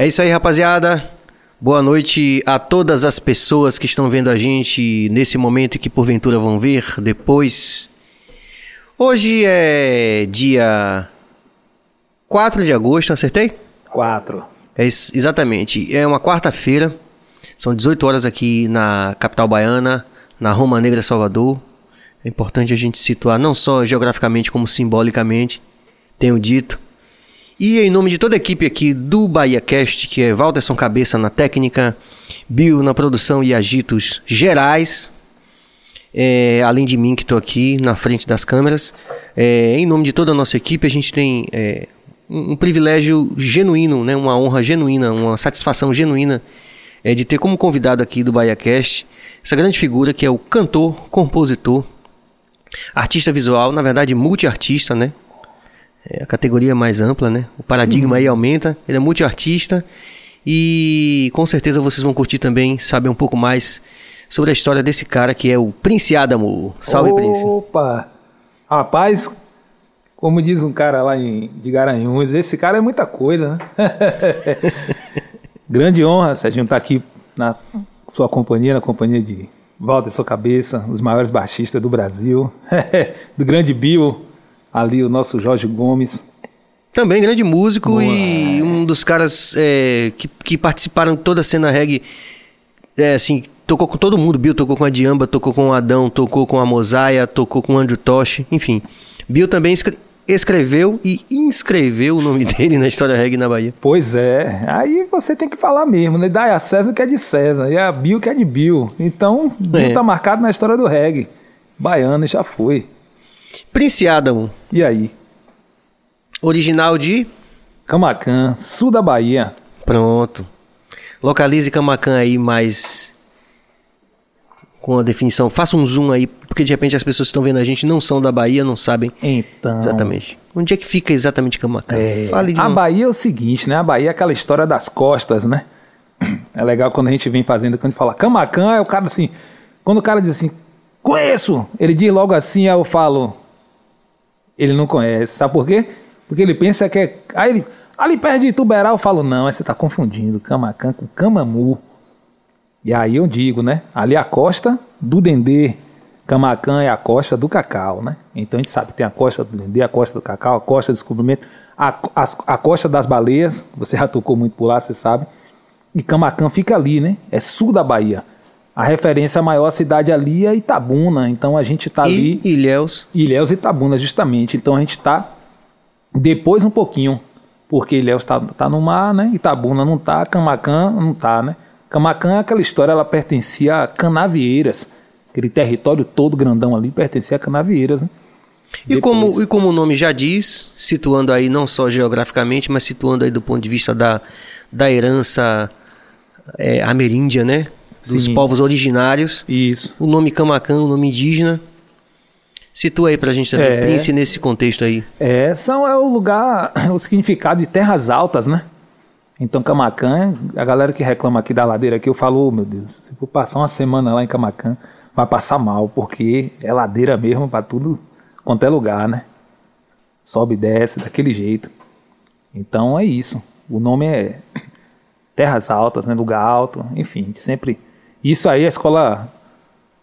É isso aí, rapaziada. Boa noite a todas as pessoas que estão vendo a gente nesse momento e que porventura vão ver depois. Hoje é dia 4 de agosto, acertei? 4. É exatamente. É uma quarta-feira. São 18 horas aqui na capital baiana, na Roma Negra, Salvador. É importante a gente situar não só geograficamente como simbolicamente, tenho dito. E em nome de toda a equipe aqui do Bahia Cast, que é Valderson Cabeça na técnica, Bill na produção e agitos gerais, é, além de mim que estou aqui na frente das câmeras, é, em nome de toda a nossa equipe, a gente tem é, um, um, privilégio genuíno, né, uma honra genuína, uma satisfação genuína é, de ter como convidado aqui do Bahia Cast essa grande figura que é o cantor, compositor, artista visual, na verdade multiartista, né? É a categoria mais ampla, né? O paradigma uhum. aí aumenta. Ele é multiartista e com certeza vocês vão curtir também, saber um pouco mais sobre a história desse cara que é o Prince Adamo. Salve, Opa. Prince. Opa! Rapaz, como diz um cara lá em, de Garanhuns, esse cara é muita coisa, né? Grande honra, Serginho, estar tá aqui na sua companhia, na companhia de Walter Sua Cabeça, os maiores baixistas do Brasil, do grande Bill, ali o nosso Jorge Gomes. Também grande músico Boa. e um dos caras é, que, que participaram de toda a cena reggae, é, assim, tocou com todo mundo. Bill tocou com a Diamba, tocou com o Adão, tocou com a Mosaia, tocou com o Andrew Tosh, enfim. Bill também escreveu e inscreveu o nome dele na história reggae na Bahia. Pois é, aí você tem que falar mesmo, né? Dá a César que é de César e a Bill que é de Bill. Então, Bill é. tá marcado na história do reggae. Baiano já foi. Prince Adam. E aí? Original de? Camacan, sul da Bahia. Pronto. Localize Camacan aí mais com a definição. Faça um zoom aí, porque de repente as pessoas que estão vendo a gente não são da Bahia, não sabem então, exatamente. Onde é que fica exatamente Camacan? É, Fale de A Bahia é o seguinte, né? A Bahia é aquela história das costas, né? É legal quando a gente vem fazendo, quando a gente fala Camacan, é o cara assim. Quando o cara diz assim, conheço, ele diz logo assim, aí eu falo, ele não conhece. Sabe por quê? Porque ele pensa que é. Aí ele. Ali perto de Tuberal, eu falo, não, você está confundindo Camacan com Camamu. E aí eu digo, né? Ali é a costa do Dendê. Camacan é a costa do cacau, né? Então a gente sabe que tem a costa do Dendê, a costa do cacau, a costa do descobrimento, a, a, a costa das baleias, você já tocou muito por lá, você sabe. E Camacan fica ali, né? É sul da Bahia. A referência maior à cidade ali é Itabuna, então a gente está ali. Ilhéus. Ilhéus e Itabuna, justamente. Então a gente está depois um pouquinho, porque Ilhéus está tá no mar, né? Itabuna não está, Camacan não está, né? Camacan, aquela história, ela pertencia a Canavieiras. Aquele território todo grandão ali pertencia a Canavieiras, né? E como, e como o nome já diz, situando aí não só geograficamente, mas situando aí do ponto de vista da, da herança é, ameríndia, né? Dos Sim. povos originários. Isso. O nome Camacan, o nome indígena. Situa aí pra gente também, é, Prince, nesse contexto aí. É, são, é o lugar, o significado de terras altas, né? Então, Camacan, a galera que reclama aqui da ladeira aqui, eu falo, oh, meu Deus, se for passar uma semana lá em Camacan, vai passar mal, porque é ladeira mesmo para tudo quanto é lugar, né? Sobe e desce daquele jeito. Então é isso. O nome é Terras Altas, né? Lugar alto, enfim, sempre. Isso aí a escola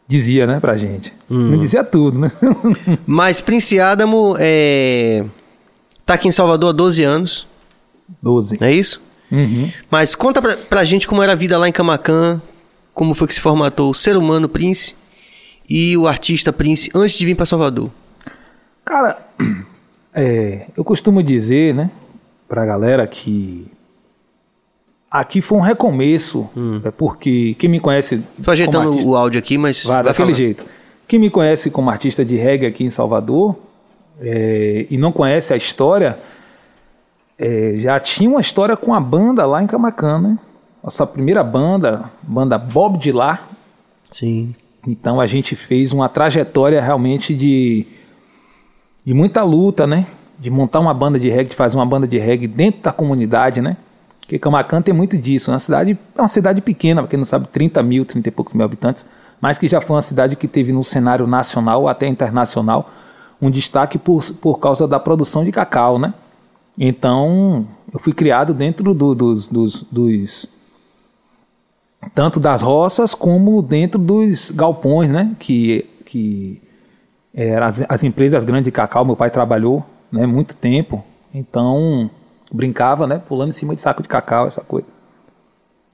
dizia, né, pra gente. Hum. Não dizia tudo, né? Mas Prince Adamo é... tá aqui em Salvador há 12 anos. 12. É isso? Uhum. Mas conta pra, pra gente como era a vida lá em Camacan, como foi que se formatou o ser humano Prince e o artista Prince antes de vir para Salvador. Cara, é, eu costumo dizer, né, pra galera que aqui foi um recomeço, hum. é porque quem me conhece. Tô ajeitando artista, o áudio aqui, mas. Vai, daquele falar. jeito. Quem me conhece como artista de reggae aqui em Salvador é, e não conhece a história é, já tinha uma história com a banda lá em Camacan, né? Nossa primeira banda, banda Bob de Lá. Sim. Então a gente fez uma trajetória realmente de, de muita luta, né? De montar uma banda de reggae, de fazer uma banda de reggae dentro da comunidade, né? Porque Camacan tem muito disso. É uma cidade, é uma cidade pequena, quem não sabe, 30 mil, 30 e poucos mil habitantes, mas que já foi uma cidade que teve no cenário nacional até internacional um destaque por, por causa da produção de cacau, né? Então, eu fui criado dentro do, dos, dos, dos, tanto das roças como dentro dos galpões, né? Que, que as, as empresas grandes de cacau. Meu pai trabalhou né, muito tempo, então brincava, né? Pulando em cima de saco de cacau, essa coisa.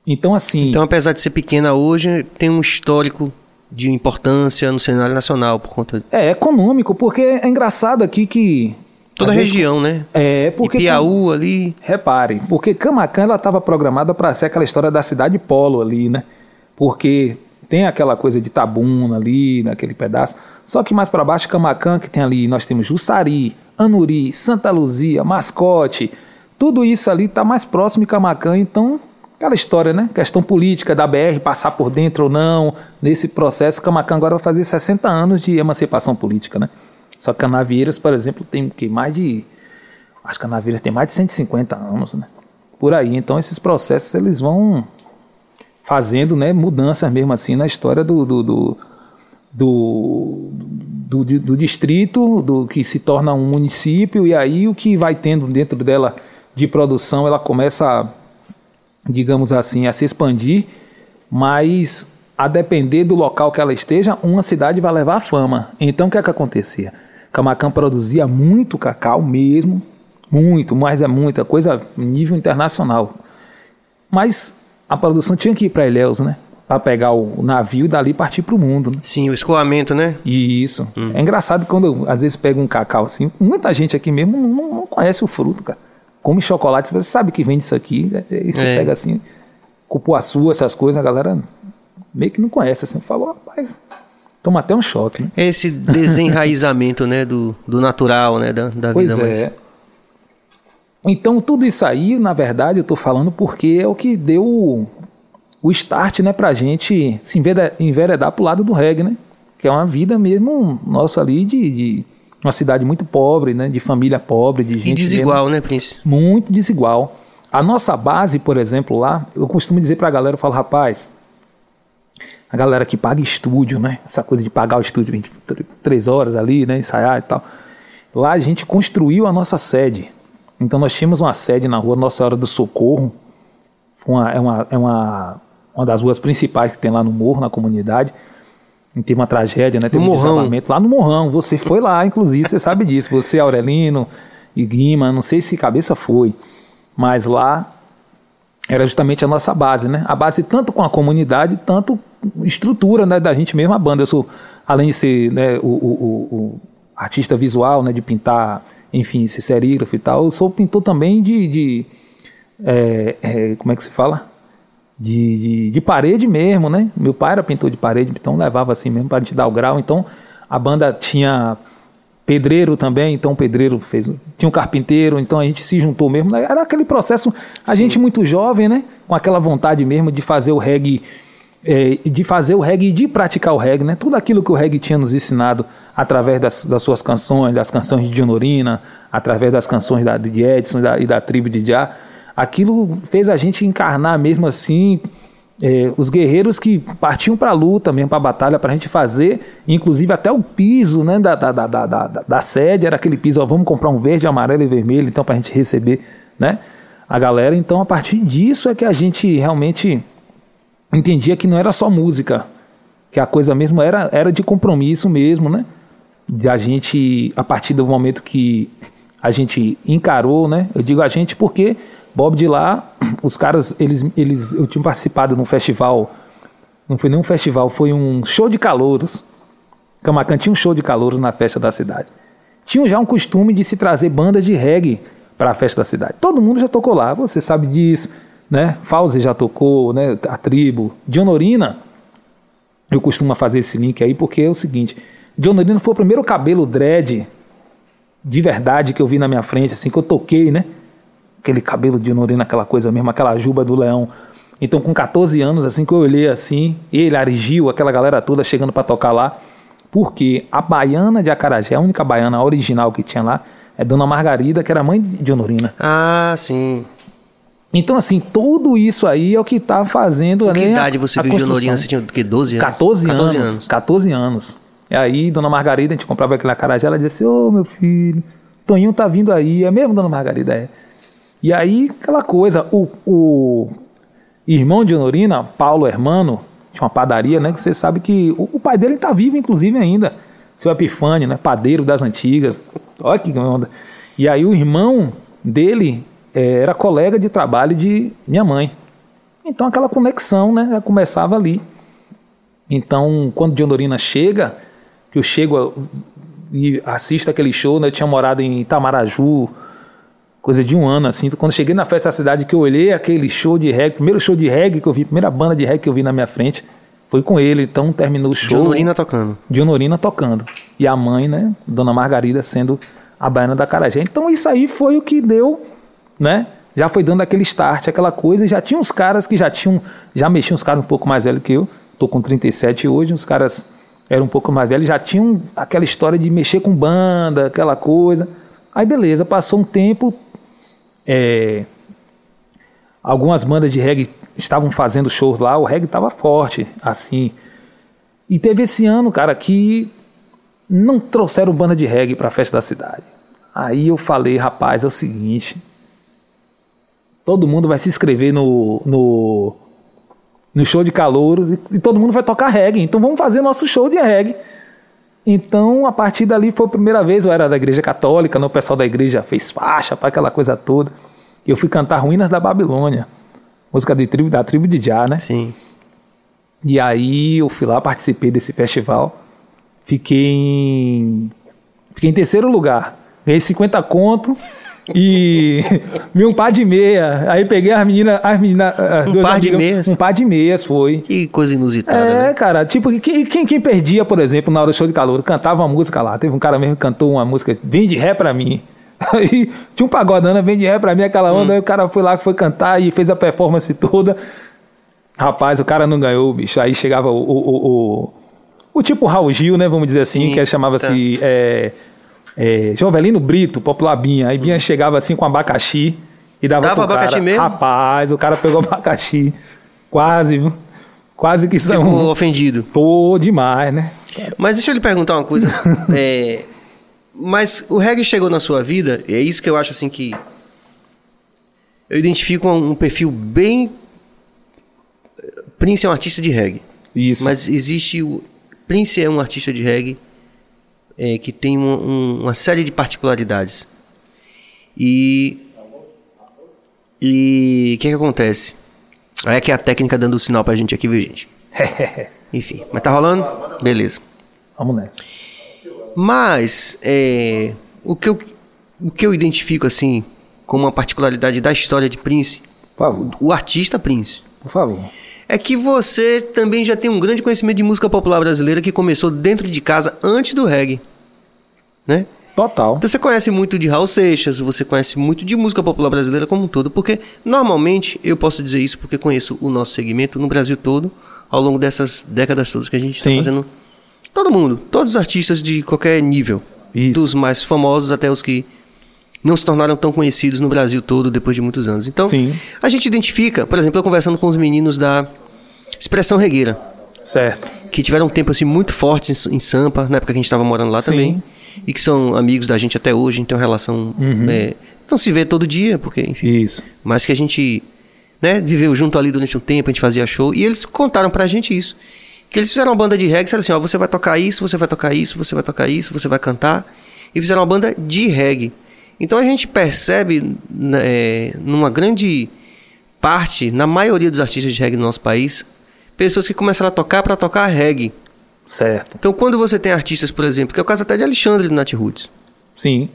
Então, assim. Então, apesar de ser pequena hoje, tem um histórico de importância no cenário nacional por conta. É econômico, porque é engraçado aqui que. Toda a região, vezes, né? É, porque. E Piauí ali. Repare, porque Camacan ela estava programada para ser aquela história da cidade polo ali, né? Porque tem aquela coisa de Tabuna ali, naquele pedaço. Só que mais para baixo, Camacan, que tem ali, nós temos Jussari, Anuri, Santa Luzia, Mascote. Tudo isso ali está mais próximo de Camacan, então Aquela história, né? Questão política da BR passar por dentro ou não. Nesse processo, Camacan agora vai fazer 60 anos de emancipação política, né? Só que Canavieiras, por exemplo, tem que mais de. Acho que Canavieiras tem mais de 150 anos, né? Por aí. Então, esses processos eles vão fazendo né, mudanças mesmo assim na história do, do, do, do, do, do distrito, do que se torna um município, e aí o que vai tendo dentro dela de produção, ela começa a digamos assim, a se expandir, mas a depender do local que ela esteja, uma cidade vai levar a fama. Então o que é que acontecia? Camacan produzia muito cacau mesmo, muito, mas é muita coisa nível internacional. Mas a produção tinha que ir para Ilhéus, né? Para pegar o navio e dali partir para o mundo. Né? Sim, o escoamento, né? Isso. Hum. É engraçado quando às vezes pega um cacau assim, muita gente aqui mesmo não, não conhece o fruto, cara come chocolate, você sabe que vende isso aqui, né? e você é. pega assim, cupuaçu, essas coisas, a galera meio que não conhece, assim, falou, rapaz, toma até um choque. Né? É esse desenraizamento, né, do, do natural, né, da, da pois vida é. mais... Então, tudo isso aí, na verdade, eu estou falando porque é o que deu o, o start, né, pra gente se enveredar pro lado do reggae, né? Que é uma vida mesmo nossa ali de, de uma cidade muito pobre, né, de família pobre, de gente. E desigual, mesmo, né, Prince? Muito desigual. A nossa base, por exemplo, lá, eu costumo dizer para a galera, eu falo, rapaz, a galera que paga estúdio, né, essa coisa de pagar o estúdio 23 horas ali, né, ensaiar e tal. Lá a gente construiu a nossa sede. Então nós tínhamos uma sede na rua Nossa Senhora do Socorro, uma, é, uma, é uma, uma das ruas principais que tem lá no morro, na comunidade. Teve uma tragédia, né? Teve no um Morrão. lá no Morrão. Você foi lá, inclusive, você sabe disso. Você, Aurelino e Guima, não sei se cabeça foi, mas lá era justamente a nossa base, né? A base tanto com a comunidade, tanto estrutura né, da gente mesmo, a banda. Eu sou, além de ser né, o, o, o, artista visual, né, de pintar, enfim, ser serígrafo e tal, eu sou pintor também de. de é, é, como é que se fala? De, de, de, parede mesmo, né? Meu pai era pintor de parede, então levava assim mesmo para a gente dar o grau. Então a banda tinha pedreiro também, então o pedreiro fez. Tinha um carpinteiro, então a gente se juntou mesmo. Era aquele processo, a Sim. gente muito jovem, né? Com aquela vontade mesmo de fazer o reggae. É, de fazer o reggae e de praticar o reggae, né? Tudo aquilo que o reggae tinha nos ensinado através das, das suas canções, das canções de Dionorina, através das canções da, de Edson e da, e da tribo de Já aquilo fez a gente encarnar mesmo assim é, os guerreiros que partiam para a luta mesmo, para a batalha, para a gente fazer, inclusive até o piso né, da, da, da, da, da sede era aquele piso, ó, vamos comprar um verde, amarelo e vermelho, então para a gente receber né, a galera. Então a partir disso é que a gente realmente entendia que não era só música, que a coisa mesmo era, era de compromisso mesmo, né? De a gente, a partir do momento que a gente encarou, né? Eu digo a gente porque Bob de lá, os caras, eles, eles, eu tinha participado num festival, não foi nem um festival, foi um show de calouros. Camacan tinha um show de calouros na festa da cidade. Tinham já um costume de se trazer bandas de reggae para a festa da cidade. Todo mundo já tocou lá, você sabe disso, né? Fauzi já tocou, né? A tribo. Dionorina, eu costumo fazer esse link aí porque é o seguinte: Dionorina foi o primeiro cabelo dread de verdade que eu vi na minha frente, assim, que eu toquei, né? Aquele cabelo de Honorina, aquela coisa mesmo, aquela juba do leão. Então, com 14 anos, assim que eu olhei assim, ele, Arigil, aquela galera toda chegando para tocar lá, porque a baiana de Acarajé, a única baiana original que tinha lá, é Dona Margarida, que era mãe de Honorina. Ah, sim. Então, assim, tudo isso aí é o que tá fazendo. Que né, idade você viu de Honorina? Você tinha o quê? 12 anos? 14, 14 anos, anos. 14 anos. E aí, Dona Margarida, a gente comprava aquele acarajé, ela disse: Ô, oh, meu filho, Toninho tá vindo aí, é mesmo, dona Margarida? É. E aí, aquela coisa, o, o irmão de Honorina, Paulo Hermano, tinha uma padaria, né? Que você sabe que o, o pai dele tá vivo, inclusive, ainda. Seu Epifânio, né? Padeiro das antigas. Olha que onda. E aí o irmão dele é, era colega de trabalho de minha mãe. Então aquela conexão, né? Já começava ali. Então, quando Dionorina chega, que eu chego e assisto aquele show, né? Eu tinha morado em Itamaraju, coisa de um ano, assim. Quando cheguei na festa da cidade, que eu olhei aquele show de reggae, primeiro show de reggae que eu vi, primeira banda de reggae que eu vi na minha frente, foi com ele. Então terminou o show. Dionorina tocando. Dionorina tocando. E a mãe, né? Dona Margarida sendo a baiana da Carajé. Então isso aí foi o que deu, né? Já foi dando aquele start, aquela coisa. E já tinha uns caras que já tinham, já mexiam uns caras um pouco mais velhos que eu. Tô com 37 hoje, uns caras eram um pouco mais velhos, já tinham aquela história de mexer com banda, aquela coisa. Aí beleza, passou um tempo, é, algumas bandas de reggae estavam fazendo shows lá, o reggae estava forte, assim. E teve esse ano, cara, que não trouxeram banda de reggae para a festa da cidade. Aí eu falei, rapaz, é o seguinte, todo mundo vai se inscrever no, no, no show de calouros e, e, todo mundo vai tocar reggae. Então vamos fazer nosso show de reggae. Então, a partir dali foi a primeira vez, eu era da igreja católica, né? o pessoal da igreja fez faixa para aquela coisa toda. E eu fui cantar Ruínas da Babilônia, música de tribo, da tribo de Já, né? Sim. E aí eu fui lá, participei desse festival, fiquei em, fiquei em terceiro lugar, ganhei 50 conto e vi um par de meia. Aí peguei as meninas. As menina, as um par amigas, de meias? Um par de meias, foi. Que coisa inusitada. É, né? cara, tipo, quem, quem, quem, perdia, por exemplo, na hora do show de calor, cantava uma música lá. Teve um cara mesmo que cantou uma música, vem de ré pra mim. Aí tinha um pagodana, vem de ré pra mim, aquela onda. Hum. Aí o cara foi lá, foi cantar e fez a performance toda. Rapaz, o cara não ganhou, bicho. Aí chegava o. o, o, o, o tipo Raul Gil, né? Vamos dizer assim, Sim, que chamava-se. Tá. É, é, Jovelino Brito, popular Binha. Aí Binha chegava assim com abacaxi e dava Dava pro abacaxi cara. mesmo? Rapaz, o cara pegou abacaxi. Quase, viu? Quase que são. Ficou ofendido. Pô, demais, né? Mas deixa eu lhe perguntar uma coisa. é, mas o reggae chegou na sua vida, é isso que eu acho assim que. Eu identifico um, um perfil bem. Prince é um artista de reggae. Isso. Mas existe o. Prince é um artista de reggae é, que tem um, um, uma série de particularidades. E. E o que, que acontece? Aí é que é a técnica dando o sinal pra gente aqui, viu, gente? Enfim, mas tá rolando? Beleza. Vamos nessa. Mas, é, o, que eu, o que eu identifico, assim, como uma particularidade da história de Prince, o artista Prince. Por favor é que você também já tem um grande conhecimento de música popular brasileira que começou dentro de casa antes do reggae. Né? Total. Então você conhece muito de Raul Seixas, você conhece muito de música popular brasileira como um todo, porque normalmente eu posso dizer isso porque conheço o nosso segmento no Brasil todo, ao longo dessas décadas todas que a gente está fazendo. Todo mundo, todos os artistas de qualquer nível, isso. dos mais famosos até os que não se tornaram tão conhecidos no Brasil todo depois de muitos anos. Então, Sim. a gente identifica, por exemplo, eu conversando com os meninos da Expressão Regueira. Certo. Que tiveram um tempo assim muito forte em, Sampa, na época que a gente estava morando lá Sim. também. E que são amigos da gente até hoje, uma relação. Uhum. É, não se vê todo dia, porque, enfim. Isso. Mas que a gente né, viveu junto ali durante um tempo, a gente fazia show. E eles contaram pra gente isso. Que eles fizeram uma banda de reggae disseram assim: ó, você vai tocar isso, você vai tocar isso, você vai tocar isso, você vai cantar. E fizeram uma banda de reggae. Então a gente percebe né, numa grande parte, na maioria dos artistas de reggae do nosso país, pessoas que começaram a tocar para tocar reggae. Certo. Então quando você tem artistas, por exemplo, que é o caso até de Alexandre do Nat Roots. Sim.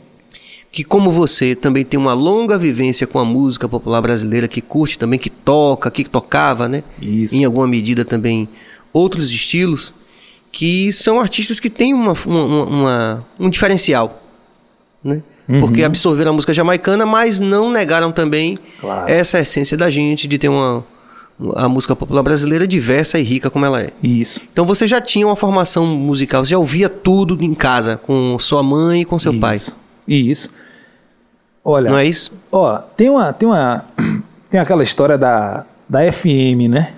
Que como você também tem uma longa vivência com a música popular brasileira, que curte também, que toca, que tocava, né? Isso. Em alguma medida também outros estilos, que são artistas que têm uma, uma, uma um diferencial, né? Uhum. Porque absorveram a música jamaicana, mas não negaram também Claro. essa essência da gente de ter uma a música popular brasileira diversa e rica como ela é. Isso. Então você já tinha uma formação musical, você já ouvia tudo em casa com sua mãe e com seu isso. pai. Isso. Olha. Não é isso? Ó, tem uma, tem uma, tem aquela história da, da FM, né?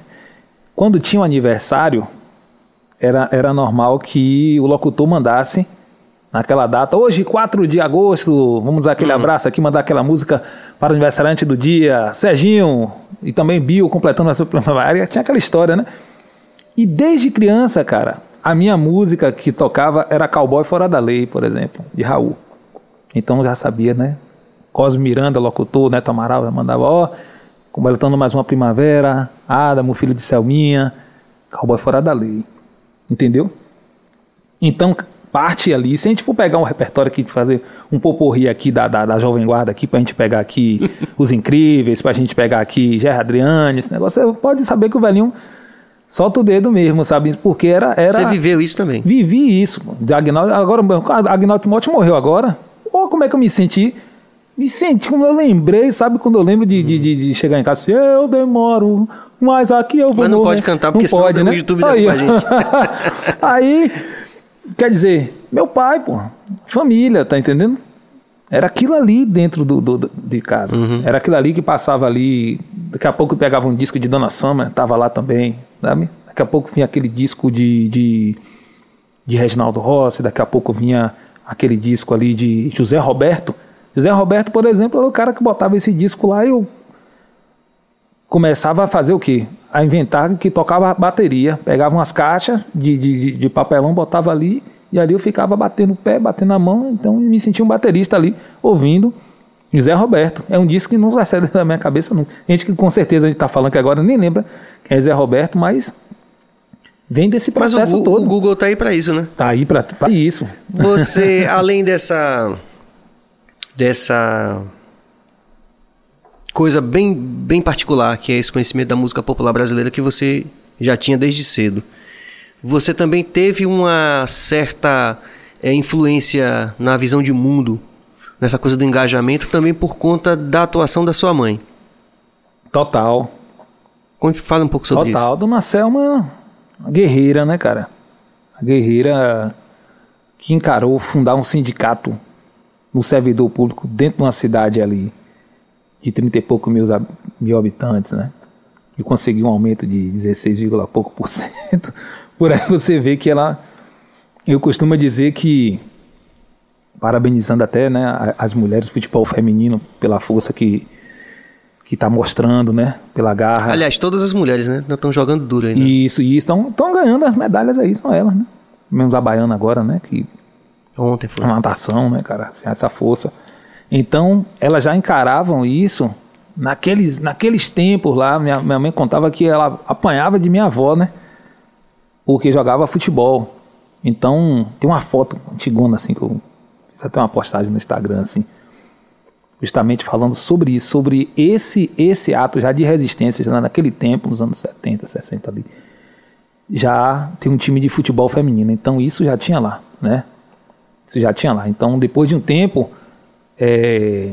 Quando tinha um aniversário, era, era normal que o locutor mandasse naquela data. Hoje, 4 de agosto, vamos dar aquele abraço aqui, mandar aquela música para o aniversariante do dia, Serginho, e também Bill, completando a sua primária. Tinha aquela história, né? E desde criança, cara, a minha música que tocava era Cowboy Fora da Lei, por exemplo, de Raul. Então já sabia, né? Cosme Miranda, locutor, Neto Amaral, mandava, ó, completando mais uma primavera, Adamo, filho de Selminha, Cowboy Fora da Lei. Entendeu? Então, parte ali, se a gente for pegar um repertório aqui, de fazer um poporri aqui da, da, da Jovem Guarda aqui, pra gente pegar aqui Os Incríveis, pra gente pegar aqui Gerard Adriane, esse negócio, você pode saber que o velhinho solta o dedo mesmo, sabe? Porque era... era Você viveu isso também? Vivi isso. De Agnaldo, agora, Agnaldo Timóteo morreu agora. Ou como é que eu me senti? Me senti como eu lembrei, sabe? Quando eu lembro de, de, de, de chegar em casa, assim, eu demoro, mas aqui eu vou. Mas não morrer. pode cantar, porque não senão pode, o né? YouTube dá aí, pra gente. aí, quer dizer, meu pai, pô, família, tá entendendo? Era aquilo ali dentro do, do- de casa. Uhum. Era aquilo ali que passava ali. Daqui a pouco pegava um disco de Dona Summer, tava lá também, sabe? Daqui a pouco vinha aquele disco de, de, de Reginaldo Rossi, daqui a pouco vinha aquele disco ali de José Roberto. José Roberto, por exemplo, era o cara que botava esse disco lá e eu começava a fazer o quê? A inventar que tocava bateria. Pegava umas caixas de, de, de- papelão, botava ali, e ali eu ficava batendo o pé, batendo a mão, então me sentia um baterista ali, ouvindo José Roberto. É um disco que não vai sair da minha cabeça nunca. Gente que com certeza a gente está falando que agora nem lembra quem é José Roberto, mas vem desse Mas o, processo todo. o Google tá aí pra isso, né? Tá aí pra isso. Você, além dessa dessa coisa bem bem particular, que é esse conhecimento da música popular brasileira que você já tinha desde cedo, você também teve uma certa eh, influência na visão de mundo, nessa coisa do engajamento, também por conta da atuação da sua mãe. Total. Conte, fala um pouco sobre Total. Dona Selma, guerreira, né, cara? A guerreira que encarou fundar um sindicato no servidor público dentro de uma cidade ali de 30 e pouco mil, mil habitantes, né? E conseguiu um aumento de 16, vírgula pouco por cento. Por aí você vê que ela. Eu costumo dizer que, parabenizando até né, as mulheres do futebol feminino pela força que que está mostrando, né? Pela garra. Aliás, todas as mulheres, né? Estão jogando duro ainda. Isso, e estão ganhando as medalhas aí, são elas, né? Menos a baiana agora, né? Que Ontem foi. é uma natação, né, cara? Assim, essa força. Então, elas já encaravam isso naqueles, naqueles tempos lá. Minha, minha mãe contava que ela apanhava de minha avó, né? Porque jogava futebol. Então, tem uma foto antigona, assim, que eu fiz até uma postagem no Instagram, assim, justamente falando sobre isso, sobre esse, esse ato já de resistência, já naquele tempo, nos anos 70, 60 ali. Já tem um time de futebol feminino. Então, isso já tinha lá, né? Isso já tinha lá. Então, depois de um tempo, é,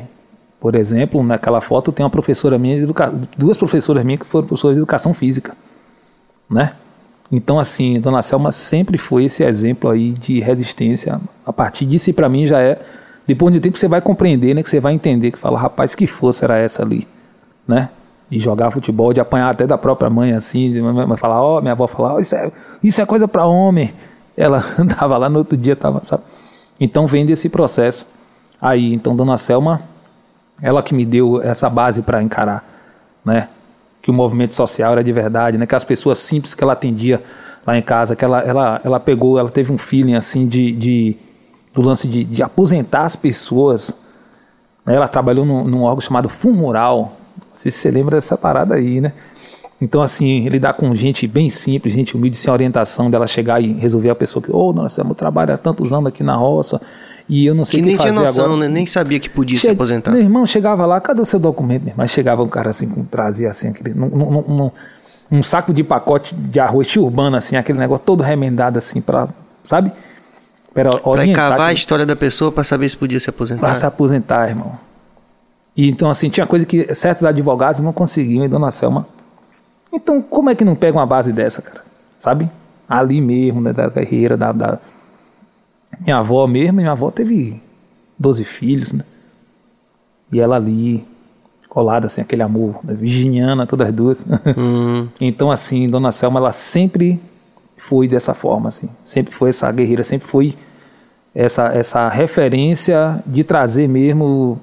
por exemplo, naquela foto tem uma professora minha duas professoras minhas que foram professoras de educação física, né? Então, assim, Dona Selma sempre foi esse exemplo aí de resistência. A partir disso, para mim, já é. Depois de um tempo, você vai compreender, né? Que você vai entender que fala, rapaz, que força era essa ali, né? De jogar futebol, de apanhar até da própria mãe, assim, de falar, ó, minha avó falar, ó, isso é, isso é coisa para homem. Ela tava lá no outro dia, tava, sabe? Então vem desse processo aí. Então, Dona Selma, ela que me deu essa base para encarar, né? Que o movimento social era de verdade, né? Que as pessoas simples que ela atendia lá em casa, que ela, ela, ela pegou, ela teve um feeling assim de, de do lance de, de aposentar as pessoas. né? Ela trabalhou num, num órgão chamado Fundo Rural. Não sei se você lembra dessa parada aí, né? Então, assim, lidar com gente bem simples, gente humilde, sem orientação dela chegar e resolver a pessoa que, ô, oh, nossa, eu trabalho há tantos anos aqui na roça e eu não sei Que o que nem fazer tinha noção, agora. né? Nem sabia que podia se Che- aposentar. Meu irmão chegava lá, cadê o seu documento? meu irmão? Mas chegava um cara assim, com trazia assim, aquele, num, num- num- um saco de pacote de arroz urbano, assim, aquele negócio todo remendado assim, pra, sabe? Orientar cavar a história da pessoa pra saber se podia se aposentar. pra se aposentar, irmão. E então, assim, tinha coisa que certos advogados não conseguiam, e Dona Selma. Então, como é que não pega uma base dessa, cara? Sabe? Ali mesmo, né, da carreira, da, da- Minha avó mesmo, minha avó teve 12 filhos, né? E ela ali, colada, assim, aquele amor, né, virginiana, todas as duas. Hum, Então, assim, Dona Selma, ela sempre foi dessa forma, assim. Sempre foi essa guerreira, sempre foi essa, essa referência de trazer mesmo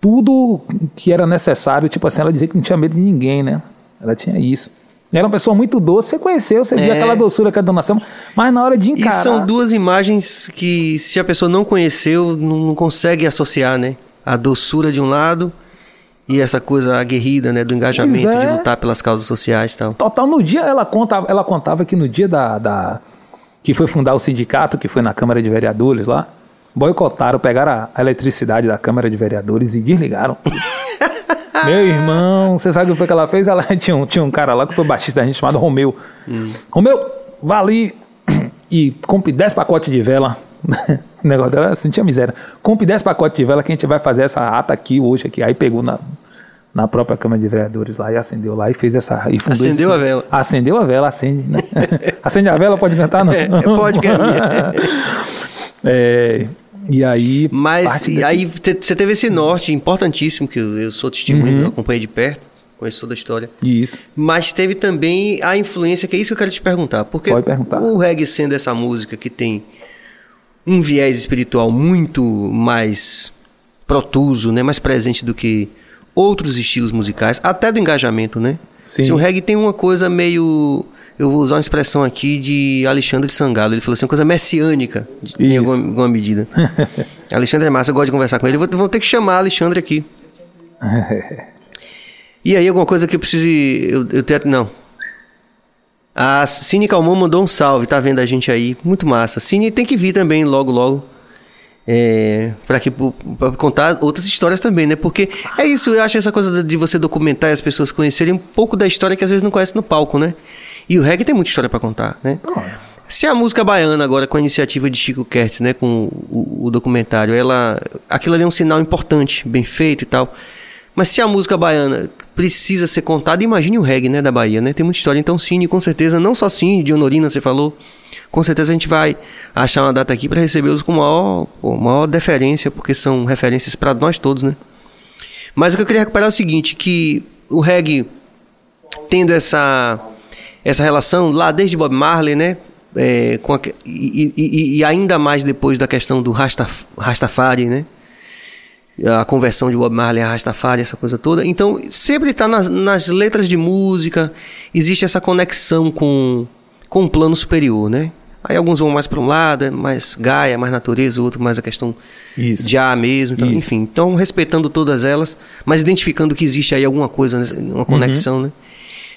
tudo que era necessário. Tipo assim, ela dizia que não tinha medo de ninguém, né? Ela tinha isso. Era uma pessoa muito doce, você conheceu, você é. via aquela doçura que a donação, mas na hora de encarar... E são duas imagens que, se a pessoa não conheceu, não consegue associar, né? A doçura de um lado e essa coisa aguerrida, né? Do engajamento, é. de lutar pelas causas sociais e tal. Total, no dia, ela, conta, ela contava que no dia da, da... que foi fundar o sindicato, que foi na Câmara de Vereadores lá, boicotaram, pegaram a eletricidade da Câmara de Vereadores e desligaram. Meu irmão, você sabe o que foi que ela fez? Ela tinha um, tinha um cara lá que foi baixista da gente chamado Romeu. Hum. Romeu, vá ali e compre 10 pacotes de vela. o negócio dela sentia miséria. Compre 10 pacotes de vela que a gente vai fazer essa ata aqui hoje aqui. Aí pegou na, na própria Câmara de Vereadores lá e acendeu lá e fez essa. E acendeu esse, a vela. Acendeu a vela, acende, né? acende a vela, pode cantar, não? É, pode cantar. é, e aí. Mas desse... aí você teve esse norte importantíssimo, que eu, eu sou testemunho, uhum. eu acompanhei de perto, conheço toda a história. Isso. Mas teve também a influência, que é isso que eu quero te perguntar. Porque Pode perguntar. o reggae sendo essa música que tem um viés espiritual muito mais protuso, né, mais presente do que outros estilos musicais, até do engajamento, né? Sim. Se o reggae tem uma coisa meio eu vou usar uma expressão aqui de Alexandre Sangalo. Ele falou assim, uma coisa messiânica, em alguma, alguma, medida. Alexandre é massa, eu gosto de conversar com ele. Vou, vou ter que chamar Alexandre aqui. e aí, alguma coisa que eu precise. Eu, eu tenho, não. A Cine Calmon mandou um salve, tá vendo a gente aí? Muito massa. Cine tem que vir também logo, logo. É, para que pra contar outras histórias também, né? Porque é isso, eu acho essa coisa de você documentar e as pessoas conhecerem um pouco da história que às vezes não conhecem no palco, né? E o reggae tem muita história para contar, né? Se a música baiana agora com a iniciativa de Chico Kertz, né, com o, o, documentário, ela, aquilo ali é um sinal importante, bem feito e tal. Mas se a música baiana precisa ser contada, imagine o reggae, né, da Bahia, né? Tem muita história. Então, Cine, com certeza, não só Cine, de Honorina, você falou, com certeza a gente vai achar uma data aqui para recebê-los com maior, maior deferência, porque são referências para nós todos, né? Mas o que eu queria recuperar é o seguinte, que o reggae tendo essa essa relação lá desde Bob Marley, né? É, a, e, e, e, ainda mais depois da questão do Rastaf, Rastafari, né? A conversão de Bob Marley a Rastafari, essa coisa toda. Então, sempre está nas, nas, letras de música, existe essa conexão com, com um plano superior, né? Aí alguns vão mais para um lado, é mais Gaia, mais natureza, outro mais a questão Isso. de ar mesmo. Então, enfim, então respeitando todas elas, mas identificando que existe aí alguma coisa, né? uma conexão, uhum. né?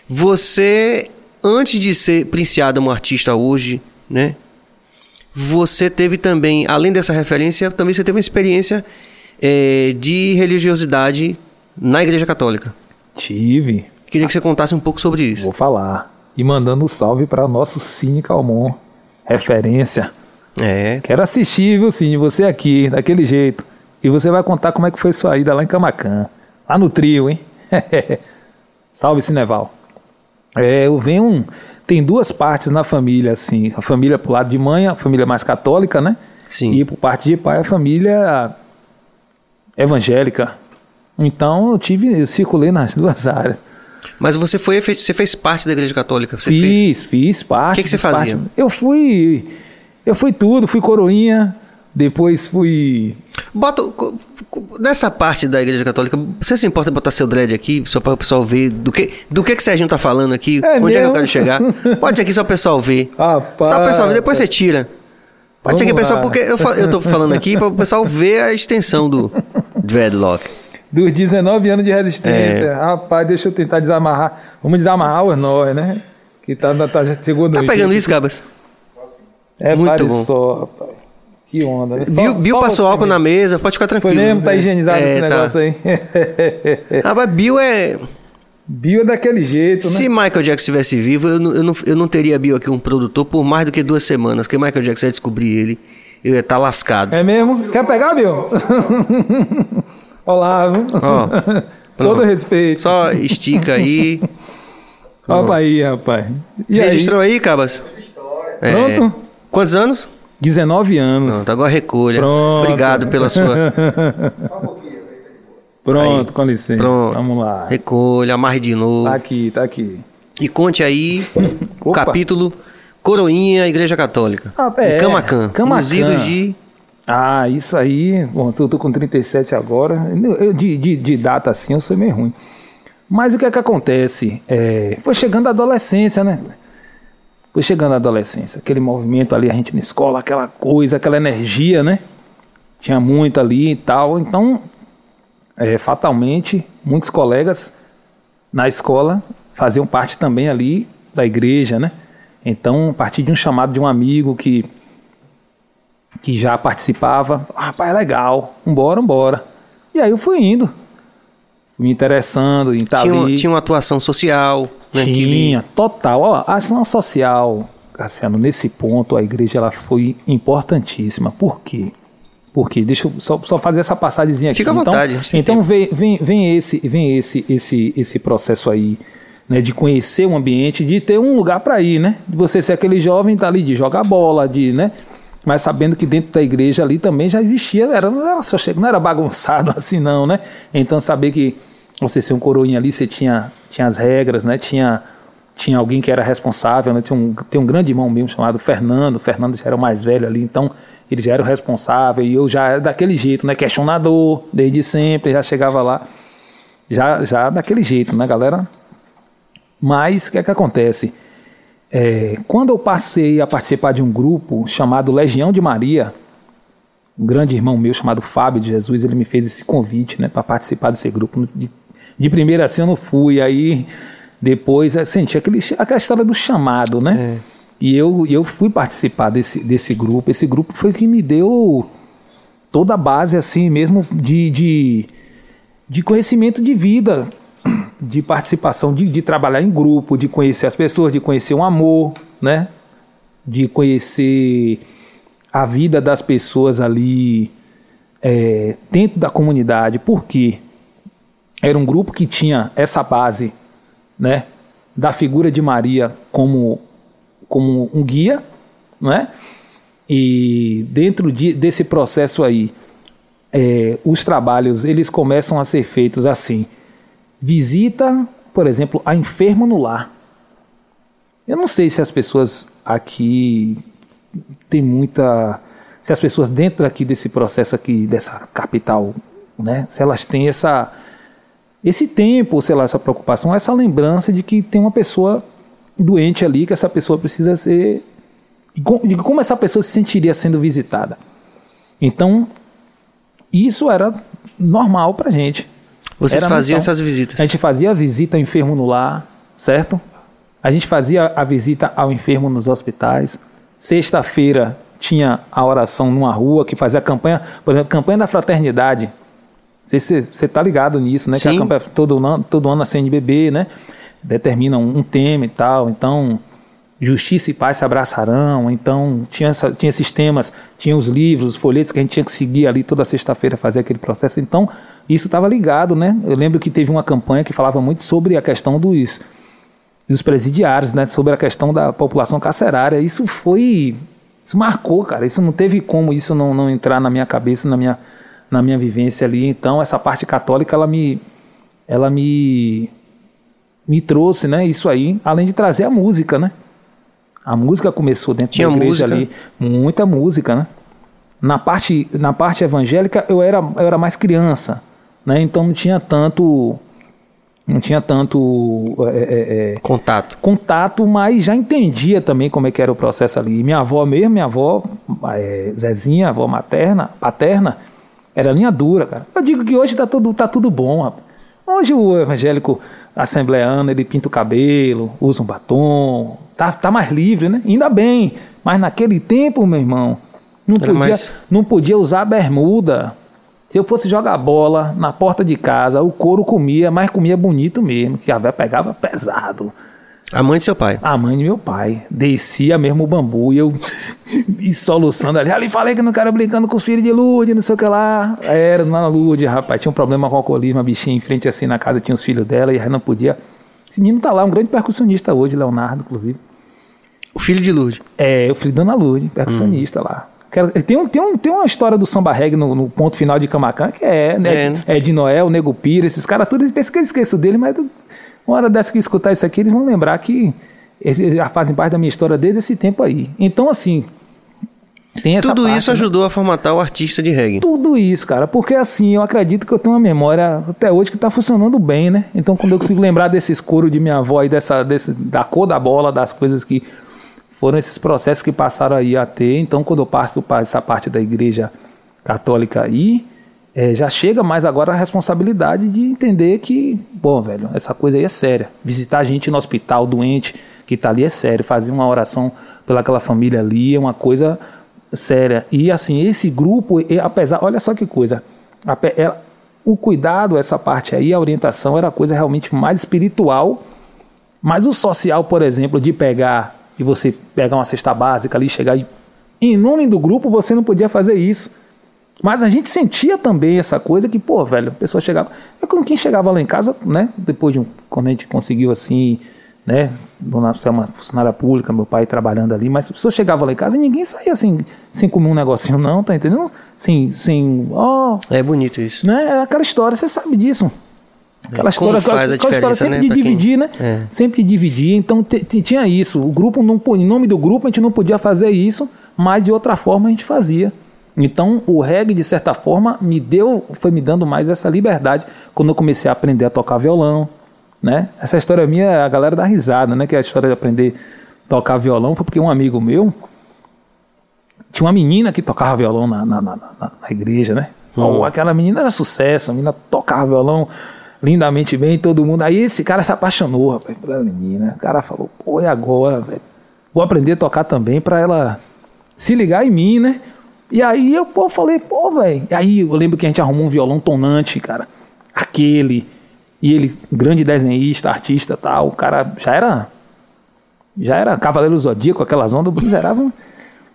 Você antes de ser Princiada um artista hoje, né? Você teve também, além dessa referência, também você teve uma experiência é, de religiosidade na Igreja Católica. Tive. Queria que você contasse um pouco sobre isso. Vou falar. E mandando um salve para nosso Cine Calmon. Referência. É. Quero assistir, viu, Cine? Você aqui, daquele jeito. E você vai contar como é que foi sua ida lá em Camacan. Lá no trio, hein? salve, Cineval. É, eu venho. Tem duas partes na família, assim. A família pro lado de mãe, a família mais católica, né? Sim. E por parte de pai, a família evangélica. Então eu tive, eu circulei nas duas áreas. Mas você foi, você fez parte da igreja católica? Você fiz, fez... fiz parte. O que, que você fazia? Parte. Eu fui, eu fui tudo, fui coroinha, depois fui. Bota. Nessa parte da Igreja Católica, você se importa botar seu dread aqui, só para o pessoal ver do que, do que, que o Serginho tá falando aqui? É onde mesmo? é que eu quero chegar? Pode aqui só o pessoal ver. Rapaz, só o pessoal ver, depois você tira. Pode aqui, pessoal, porque eu, eu tô falando aqui para o pessoal ver a extensão do dreadlock. Dos 19 anos de resistência. É. Rapaz, deixa eu tentar desamarrar. Vamos desamarrar os nós, né? Que tá, tá, chegou Tá pegando isso, Gabas? É muito bom. só, rapaz. Que onda, né? Só, Bill, Bill passou álcool mesmo. na mesa, pode ficar tranquilo. Foi mesmo? Tá higienizado é, esse tá. negócio aí. ah, mas Bill é... Bill é daquele jeito, né? Se Michael Jackson estivesse vivo, eu não, eu, não, eu não teria Bill aqui um produtor por mais do que duas semanas, porque Michael Jackson ia descobrir ele, eu ia estar tá lascado. É mesmo? Quer pegar, Bill? Olá, viu? Oh, Todo respeito. Só estica aí. Olha aí, rapaz. E Registrou aí, aí Cabas? É. Pronto? Quantos anos? 19 anos. Pronto, agora recolha. Pronto. Obrigado pela sua. Pronto, aí. com licença. Pronto. Vamos lá. Recolha, amarre de novo. Tá aqui, tá aqui. E conte aí o capítulo Coroinha, Igreja Católica. Ah, é, Camacan. Camacan. Nos idos de... Ah, isso aí. Bom, eu tô com 37 agora. Eu, de, de, de data assim, eu sou meio ruim. Mas o que é que acontece? É, foi chegando a adolescência, né? Foi chegando a adolescência. Aquele movimento ali, a gente na escola, aquela coisa, aquela energia, né? Tinha muito ali e tal. Então, é, fatalmente, muitos colegas na escola faziam parte também ali da igreja, né? Então, a partir de um chamado de um amigo que que já participava, ah, rapaz, é legal, embora, embora. E aí eu fui indo, me interessando em estar tinha, uma- ali. tinha uma atuação social. Né, ele- Tinha, total. Ó, a ação social, Cassiano, nesse ponto a igreja ela foi importantíssima. Por quê? Porque, deixa eu só, só fazer essa passagemzinha aqui. Fica à então, vontade, Então vem, vem, vem, esse, vem esse, esse, esse processo aí, né, de conhecer o ambiente, de ter um lugar para ir, né? De você ser aquele jovem tá ali de jogar bola, de, né? Mas sabendo que dentro da igreja ali também já existia, era, não era só chega, não era bagunçado assim não, né? Então saber que você ser um coroinha ali, você tinha, tinha as regras, né? Tinha, tinha alguém que era responsável, né? Tinha um, tem um grande irmão meu chamado Fernando, Fernando já era o mais velho ali, então ele já era o responsável e eu já era daquele jeito, né? Questionador, desde sempre, já chegava lá, já, já daquele jeito, né, galera? Mas o que é que acontece? É, quando eu passei a participar de um grupo chamado Legião de Maria, um grande irmão meu chamado Fábio de Jesus, ele me fez esse convite né, para participar desse grupo. De, de primeira assim eu não fui, aí depois eu senti aquele, aquela história do chamado, né? E eu, eu fui participar desse, desse grupo. Esse grupo foi que me deu toda a base assim mesmo de, de, de conhecimento de vida, de participação, de, de trabalhar em grupo, de conhecer as pessoas, de conhecer um amor, né? De conhecer a vida das pessoas ali é, dentro da comunidade. Por quê? Era um grupo que tinha essa base, né? Da figura de Maria como, como um guia, não é? E dentro de, desse processo aí, é, os trabalhos eles começam a ser feitos assim: visita, por exemplo, a enfermo no lar. Eu não sei se as pessoas aqui tem muita, se as pessoas dentro aqui desse processo aqui dessa capital, né, se elas têm essa esse tempo, sei lá, essa preocupação, essa lembrança de que tem uma pessoa doente ali, que essa pessoa precisa ser de como essa pessoa se sentiria sendo visitada. Então, isso era normal pra gente. Vocês Era faziam essas visitas. A gente fazia a visita ao enfermo no lar, certo? A gente fazia a visita ao enfermo nos hospitais. Sexta-feira tinha a oração numa rua que fazia a campanha, por exemplo, campanha da fraternidade. Você está ligado nisso, né? Que Sim. a campanha todo ano, todo ano a CNBB, né? Determina um, um tema e tal. Então, justiça e paz se abraçarão. Então, tinha, essa- tinha esses temas, tinha os livros, os folhetos que a gente tinha que seguir ali toda sexta-feira fazer aquele processo. Então, isso estava ligado, né? Eu lembro que teve uma campanha que falava muito sobre a questão dos, dos presidiários, né? Sobre a questão da população carcerária. Isso foi. Isso marcou, cara. Isso não teve como isso não, não entrar na minha cabeça, na minha, na minha vivência ali. Então, essa parte católica, ela me. Ela me. Me trouxe, né? Isso aí, além de trazer a música, né? A música começou dentro Tinha da igreja música? ali. Muita música, né? Na parte, na parte evangélica, eu era, eu era mais criança, né? Então não tinha tanto. Não tinha tanto. é, é, é, Contato. contato, mas já entendia também como é que era o processo ali. Minha avó mesmo, minha avó, é, Zezinha, avó materna, paterna, era linha dura, cara. Eu digo que hoje tá tudo, tá tudo bom, rapaz. Hoje o evangélico assembleano, ele pinta o cabelo, usa um batom, tá, tá mais livre, né? Ainda bem. Mas naquele tempo, meu irmão, não podia, mais- não podia usar bermuda. Se eu fosse jogar bola na porta de casa, o couro comia, mas comia bonito mesmo, que a véia pegava pesado. A mãe de seu pai. A mãe de meu pai descia mesmo o bambu e eu e soluçando ali. Ali falei que não quero brincando com os filhos de Lourdes, não sei o que lá. Era na Lourdes, rapaz. Tinha um problema com o alcoolismo, a bichinha em frente assim na casa tinha os filhos dela e não podia. Esse menino tá lá, um grande percussionista hoje, Leonardo, inclusive. O filho de Lourdes. É, o filho da Ana Lourdes, percussionista lá. Tem, um, tem, um, tem uma história do samba reggae no, no ponto final de Camacan, que é, né? É, né? É de Noel, Nego Pira, esses caras tudo. Eles pensam que eu esqueço dele, mas uma hora dessa que escutar isso aqui, eles vão lembrar que eles já fazem parte da minha história desde esse tempo aí. Então, assim, tem essa Tudo parte, isso né? ajudou a formatar o artista de reggae. Tudo isso, cara, porque assim, eu acredito que eu tenho uma memória até hoje que tá funcionando bem, né? Então, quando eu consigo lembrar desses coros de minha avó e dessa, desse, da cor da bola, das coisas que foram esses processos que passaram aí a ter. Então, quando eu passo essa parte da igreja católica aí, é, já chega mais agora a responsabilidade de entender que, bom, velho, essa coisa aí é séria. Visitar a gente no hospital, doente, que tá ali é sério. Fazer uma oração pelaquela família ali é uma coisa séria. E assim, esse grupo, apesar, olha só que coisa, ela- o cuidado, essa parte aí, a orientação era coisa realmente mais espiritual, mas o social, por exemplo, de pegar e você pegar uma cesta básica ali, chegar e em nome do grupo você não podia fazer isso. Mas a gente sentia também essa coisa que, pô, velho, a pessoa chegava. É como quem chegava lá em casa, né? Depois de um. Quando a gente conseguiu assim, né? Dona é uma funcionária pública, meu pai trabalhando ali, mas a pessoa chegava lá em casa e ninguém saía assim, sem comer um negocinho, não, tá entendendo? Sem, sem, ó, É bonito isso. né? É aquela história, você sabe disso. Aquela história, faz a aquela história sempre né, de pra quem- dividir, né? É. Sempre de dividir. Então tinha isso. O grupo não, em nome do grupo a gente não podia fazer isso, mas de outra forma a gente fazia. Então o reggae de certa forma me deu, foi me dando mais essa liberdade quando eu comecei a aprender a tocar violão, né? Essa história minha a galera dá risada, né? Que a história de aprender a tocar violão foi porque um amigo meu tinha uma menina que tocava violão na, na, na, na- igreja, né? Pô, aquela menina era sucesso, a menina tocava violão lindamente bem, todo mundo. Aí esse cara se apaixonou, rapaz, pela menina. O cara falou, pô, e agora, velho? Vou aprender a tocar também pra ela se ligar em mim, né? E aí eu, pô, falei, pô, velho. E aí eu lembro que a gente arrumou um violão tonante, cara. Aquele. E ele, grande desenhista, artista tal, o cara já era já era Cavaleiro Zodíaco, aquelas ondas miserável.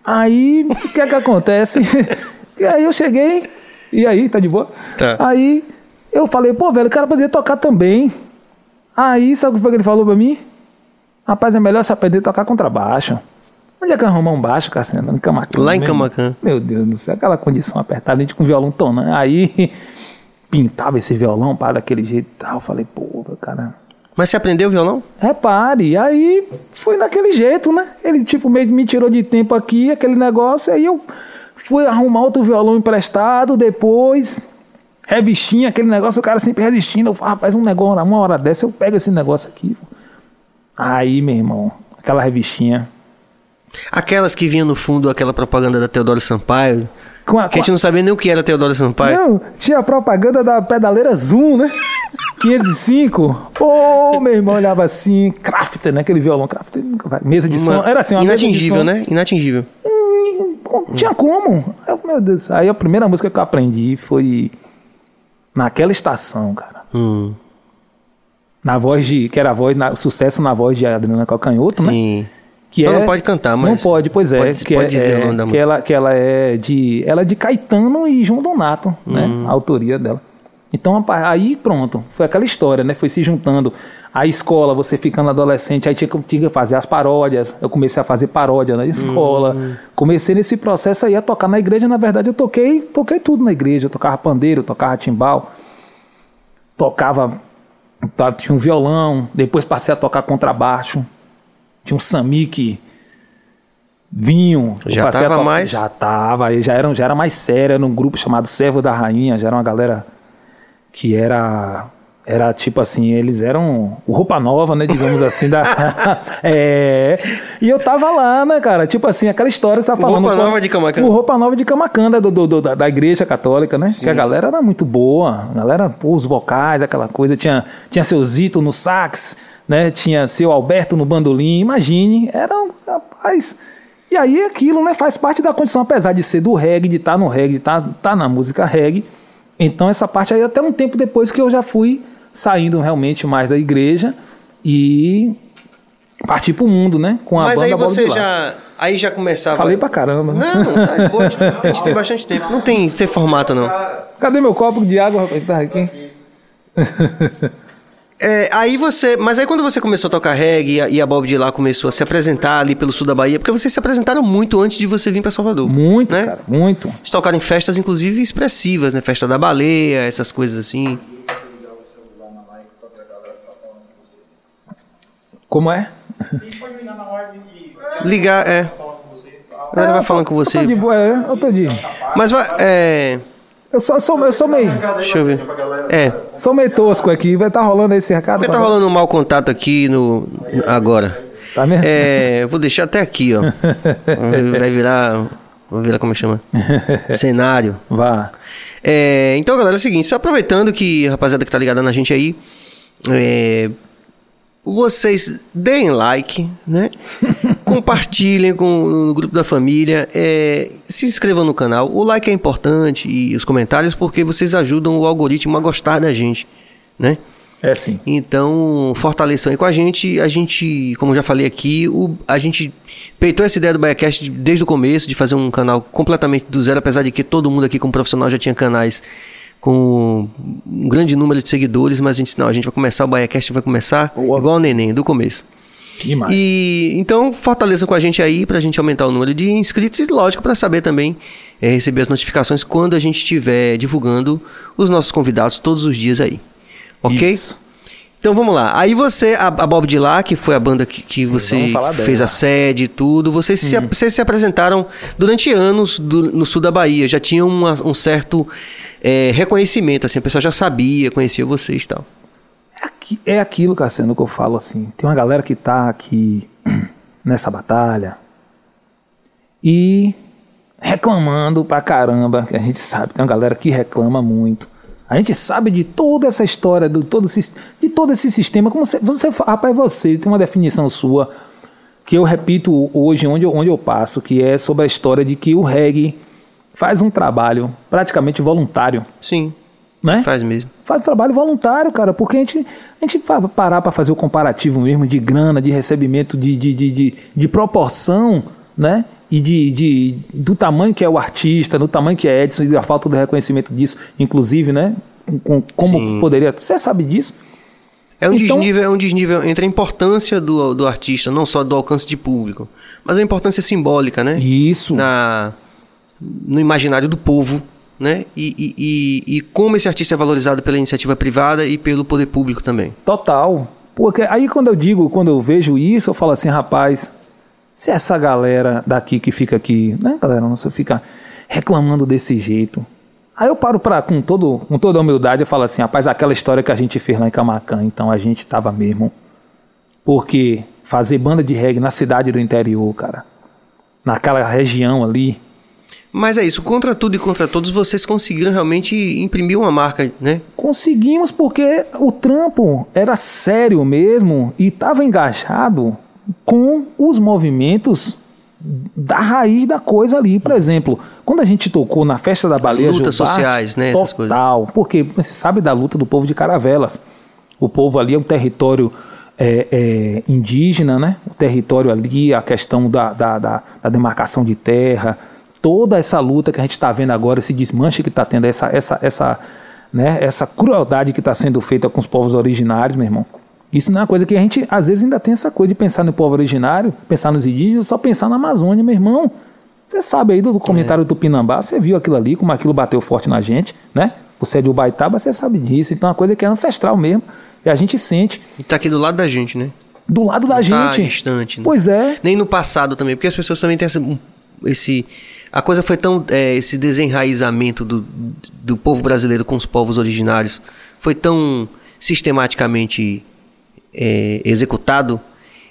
Aí, o que é que acontece? E aí eu cheguei, e aí, tá de boa? Tá. Aí eu falei, pô, velho, o cara poderia tocar também. Aí, sabe o que foi que ele falou pra mim? Rapaz, é melhor você aprender a tocar contrabaixo. Onde é que arrumar um baixo, Cassiano? Em Camacan. Lá em mesmo? Camacan. Meu Deus do céu, aquela condição apertada, a gente com violão tonando. Aí pintava esse violão para daquele jeito e tal. Eu falei, pô, cara, Mas você aprendeu violão? Repare, aí foi daquele jeito, né? Ele tipo meio me tirou de tempo aqui, aquele negócio, aí eu fui arrumar outro violão emprestado, depois revistinha, aquele negócio, o cara sempre resistindo. Eu falei, rapaz, um negócio, uma hora dessa eu pego esse negócio aqui. Aí, meu irmão, aquela revistinha. Aquelas que vinham no fundo, aquela propaganda da Teodoro Sampaio. Com a, Que a gente não sabia nem o que era Teodoro Sampaio. Não, tinha a propaganda da pedaleira Zoom, né? 505. Pô, meu irmão olhava assim, Crafter, né? Aquele violão Crafter, mesa de som. Uma- Era assim, uma Inatingível, som. né? Inatingível. Não tinha como. Eu, meu Deus. Aí a primeira música que eu aprendi foi naquela estação, cara. Hum, Na voz de. Que era a voz, na- sucesso na voz de Adriana Calcanhoto, né? sim. Que Então é, não pode cantar, mas Não pode, pois é. pode- que pode é, dizer o é, nome da que música. ela, que ela é de. Ela é de Caetano e João Donato, né? Hum. A autoria dela. Então aí pronto, foi aquela história, né? Foi se juntando. A escola, você ficando adolescente, aí tinha que, tinha que fazer as paródias. Eu comecei a fazer paródia na escola. Hum. Comecei nesse processo aí a tocar na igreja. Na verdade, eu toquei, toquei tudo na igreja. Eu tocava pandeiro, tocava timbal, tocava. tá, Tinha um violão, depois passei a tocar contrabaixo. Tinha um samique vinho. Já tava mais- Já tava, já era, já era mais sério, era um grupo chamado Servo da Rainha, já era uma galera que era era tipo assim, eles eram roupa nova, né, digamos assim, da é. E eu tava lá, né, cara, tipo assim, aquela história que você tá O falando. Roupa Nova de Camacan. O roupa nova de Camacan, né, do, do- do- da, da igreja católica, né? Que a galera era muito boa, a galera, pô, os vocais, aquela coisa, tinha tinha seu Zito no sax, né? Tinha seu Alberto no bandolim, imagine, era um rapaz e aí aquilo, né, faz parte da condição, apesar de ser do reggae, de estar no reggae, de estar tá na música reggae. Então essa parte aí até um tempo depois que eu já fui saindo realmente mais da igreja e partir pro mundo, né, com a Mas banda aí você já. Aí já começava. Falei pra caramba. né? Não, tá de boa, a gente- a gente tem bastante tempo. Não tem, tem formato, não. Cadê meu copo de água, rapaz? Tá aqui. É, aí você. Mas aí quando você começou a tocar reggae e a, e a Bob de lá começou a se apresentar ali pelo sul da Bahia, porque vocês se apresentaram muito antes de você vir pra Salvador. Muito, né? cara, muito. Eles tocaram em festas, inclusive, expressivas, né? Festa da baleia, essas coisas assim. Como é? Ligar, é. A galera vai falando com você. Eu tô de boa, é, eu tô de. Mas vai. É. Eu sou, eu sou, eu sou meio. Deixa eu ver. É. Sou meio tosco aqui. Vai tá rolando esse recado? Porque tá pra- rolando um mau contato aqui no. Agora. Tá mesmo? É. Vou deixar até aqui, ó. Vai virar. Vai virar como é que chama? Cenário. Vá. É, então, galera, é o seguinte, só aproveitando que a rapaziada que tá ligada na gente aí, é, vocês deem like, né? Compartilhem com, no grupo da família, é, se inscrevam no canal. O like é importante e os comentários porque vocês ajudam o algoritmo a gostar da gente, né? É sim. Então, fortaleçam aí com a gente. A gente, como eu já falei aqui, o, a gente peitou essa ideia do BaiaCast desde o começo, de fazer um canal completamente do zero, apesar de que todo mundo aqui como profissional já tinha canais com um grande número de seguidores, mas a gente não, a gente vai começar o BaiaCast, vai começar igual o neném, do começo. Demais. E então fortaleçam com a gente aí pra gente aumentar o número de inscritos e lógico para saber também é, receber as notificações quando a gente estiver divulgando os nossos convidados todos os dias aí. Ok? Isso. Então vamos lá. Aí você, a, a Bob Dylan, que foi a banda que, que você dela. Uhum. fez a sede e tudo, vocês, se, vocês se apresentaram durante anos do- no sul da Bahia, já tinham uma- um certo é, reconhecimento, assim, o pessoal já sabia, conhecia vocês e tal. É aqui- aquilo, Cassiano, que eu falo assim. Tem uma galera que tá aqui nessa batalha e reclamando pra caramba, que a gente sabe, tem uma galera que reclama muito. A gente sabe de toda essa história, do, todo, de todo esse sistema. Como você, você, rapaz, você tem uma definição sua que eu repito hoje, onde onde eu passo, que é sobre a história de que o reggae faz um trabalho praticamente voluntário, Sim, né? faz mesmo. Faz trabalho voluntário, cara, porque a gente, a gente vai parar para fazer o comparativo mesmo de grana, de recebimento, de, de, de, de, de proporção, né? E de, de, do tamanho que é o artista, do tamanho que é Edson, e da falta do reconhecimento disso, inclusive, né? Com, como Sim. poderia. Você sabe disso? É um, Então- desnível, é um desnível entre a importância do, do artista, não só do alcance de público, mas a importância simbólica, né? Isso. na no imaginário do povo, né? E, e, e, e como esse artista é valorizado pela iniciativa privada e pelo poder público também. Total. Porque aí quando eu digo, quando eu vejo isso, eu falo assim, rapaz, se essa galera daqui que fica aqui, né, galera, não você fica reclamando desse jeito. Aí eu paro para com todo, com toda a humildade, eu falo assim, rapaz, aquela história que a gente fez lá em Camacan, então a gente tava mesmo. Porque fazer banda de reggae na cidade do interior, cara, naquela região ali, Mas é isso, contra tudo e contra todos, vocês conseguiram realmente imprimir uma marca, né? Conseguimos porque o trampo era sério mesmo e estava engajado com os movimentos da raiz da coisa ali. Por exemplo, quando a gente tocou na festa da baleia lutas Jubarte, sociais, né, essas coisas. Total, porque você sabe da luta do povo de Caravelas. O povo ali é um território é, é, indígena, né? O território ali, a questão da, da, da- da demarcação de terra, toda essa luta que a gente está vendo agora, esse desmanche que está tendo, essa, essa, essa, né, essa crueldade que está sendo feita com os povos originários, meu irmão. Isso não é uma coisa que a gente, às vezes, ainda tem essa coisa de pensar no povo originário, pensar nos indígenas, só pensar na Amazônia, meu irmão. Você sabe aí do comentário do Tupinambá, você viu aquilo ali, como aquilo bateu forte na gente, né? Você é de Ubaitaba, você sabe disso. Então é uma coisa que é ancestral mesmo. E a gente sente E tá aqui do lado da gente, né? do lado da Não tá gente. distante, né? Pois é. Nem no passado também, porque as pessoas também têm essa, um- esse... A coisa foi tão... é, esse desenraizamento do, do povo brasileiro com os povos originários foi tão sistematicamente é, executado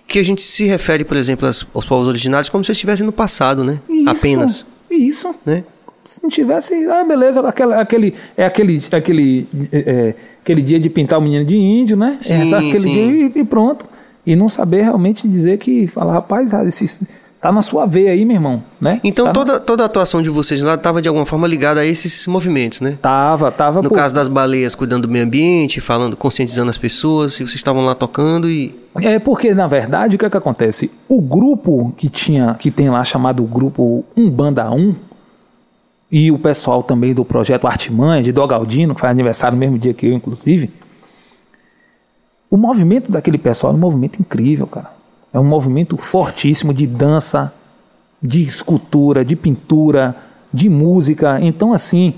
que a gente se refere, por exemplo, aos, aos povos originários como se estivessem no passado, né? Isso, Apenas, Isso. né? Se não tivesse, ah, beleza, aquele, aquele, é aquele, aquele, é, é, aquele dia de pintar o menino de índio, né? Sim, é, aquele sim. dia e, e pronto. E não saber realmente dizer que, falar, rapaz, ah, esse, tá na sua veia aí, meu irmão, né? Então tá na- toda, toda a atuação de vocês lá estava de alguma forma ligada a esses movimentos, né? Tava, tava. No pô, caso das baleias, cuidando do meio ambiente, falando, conscientizando as pessoas, e vocês estavam lá tocando e. É porque, na verdade, o que é que acontece? O grupo que tinha, que tem lá chamado grupo Umbanda 1, e o pessoal também do projeto Artimanha, de Dogaldino, que faz aniversário no mesmo dia que eu, inclusive, o movimento daquele pessoal é um movimento incrível, cara. É um movimento fortíssimo de dança, de escultura, de pintura, de música. Então, assim,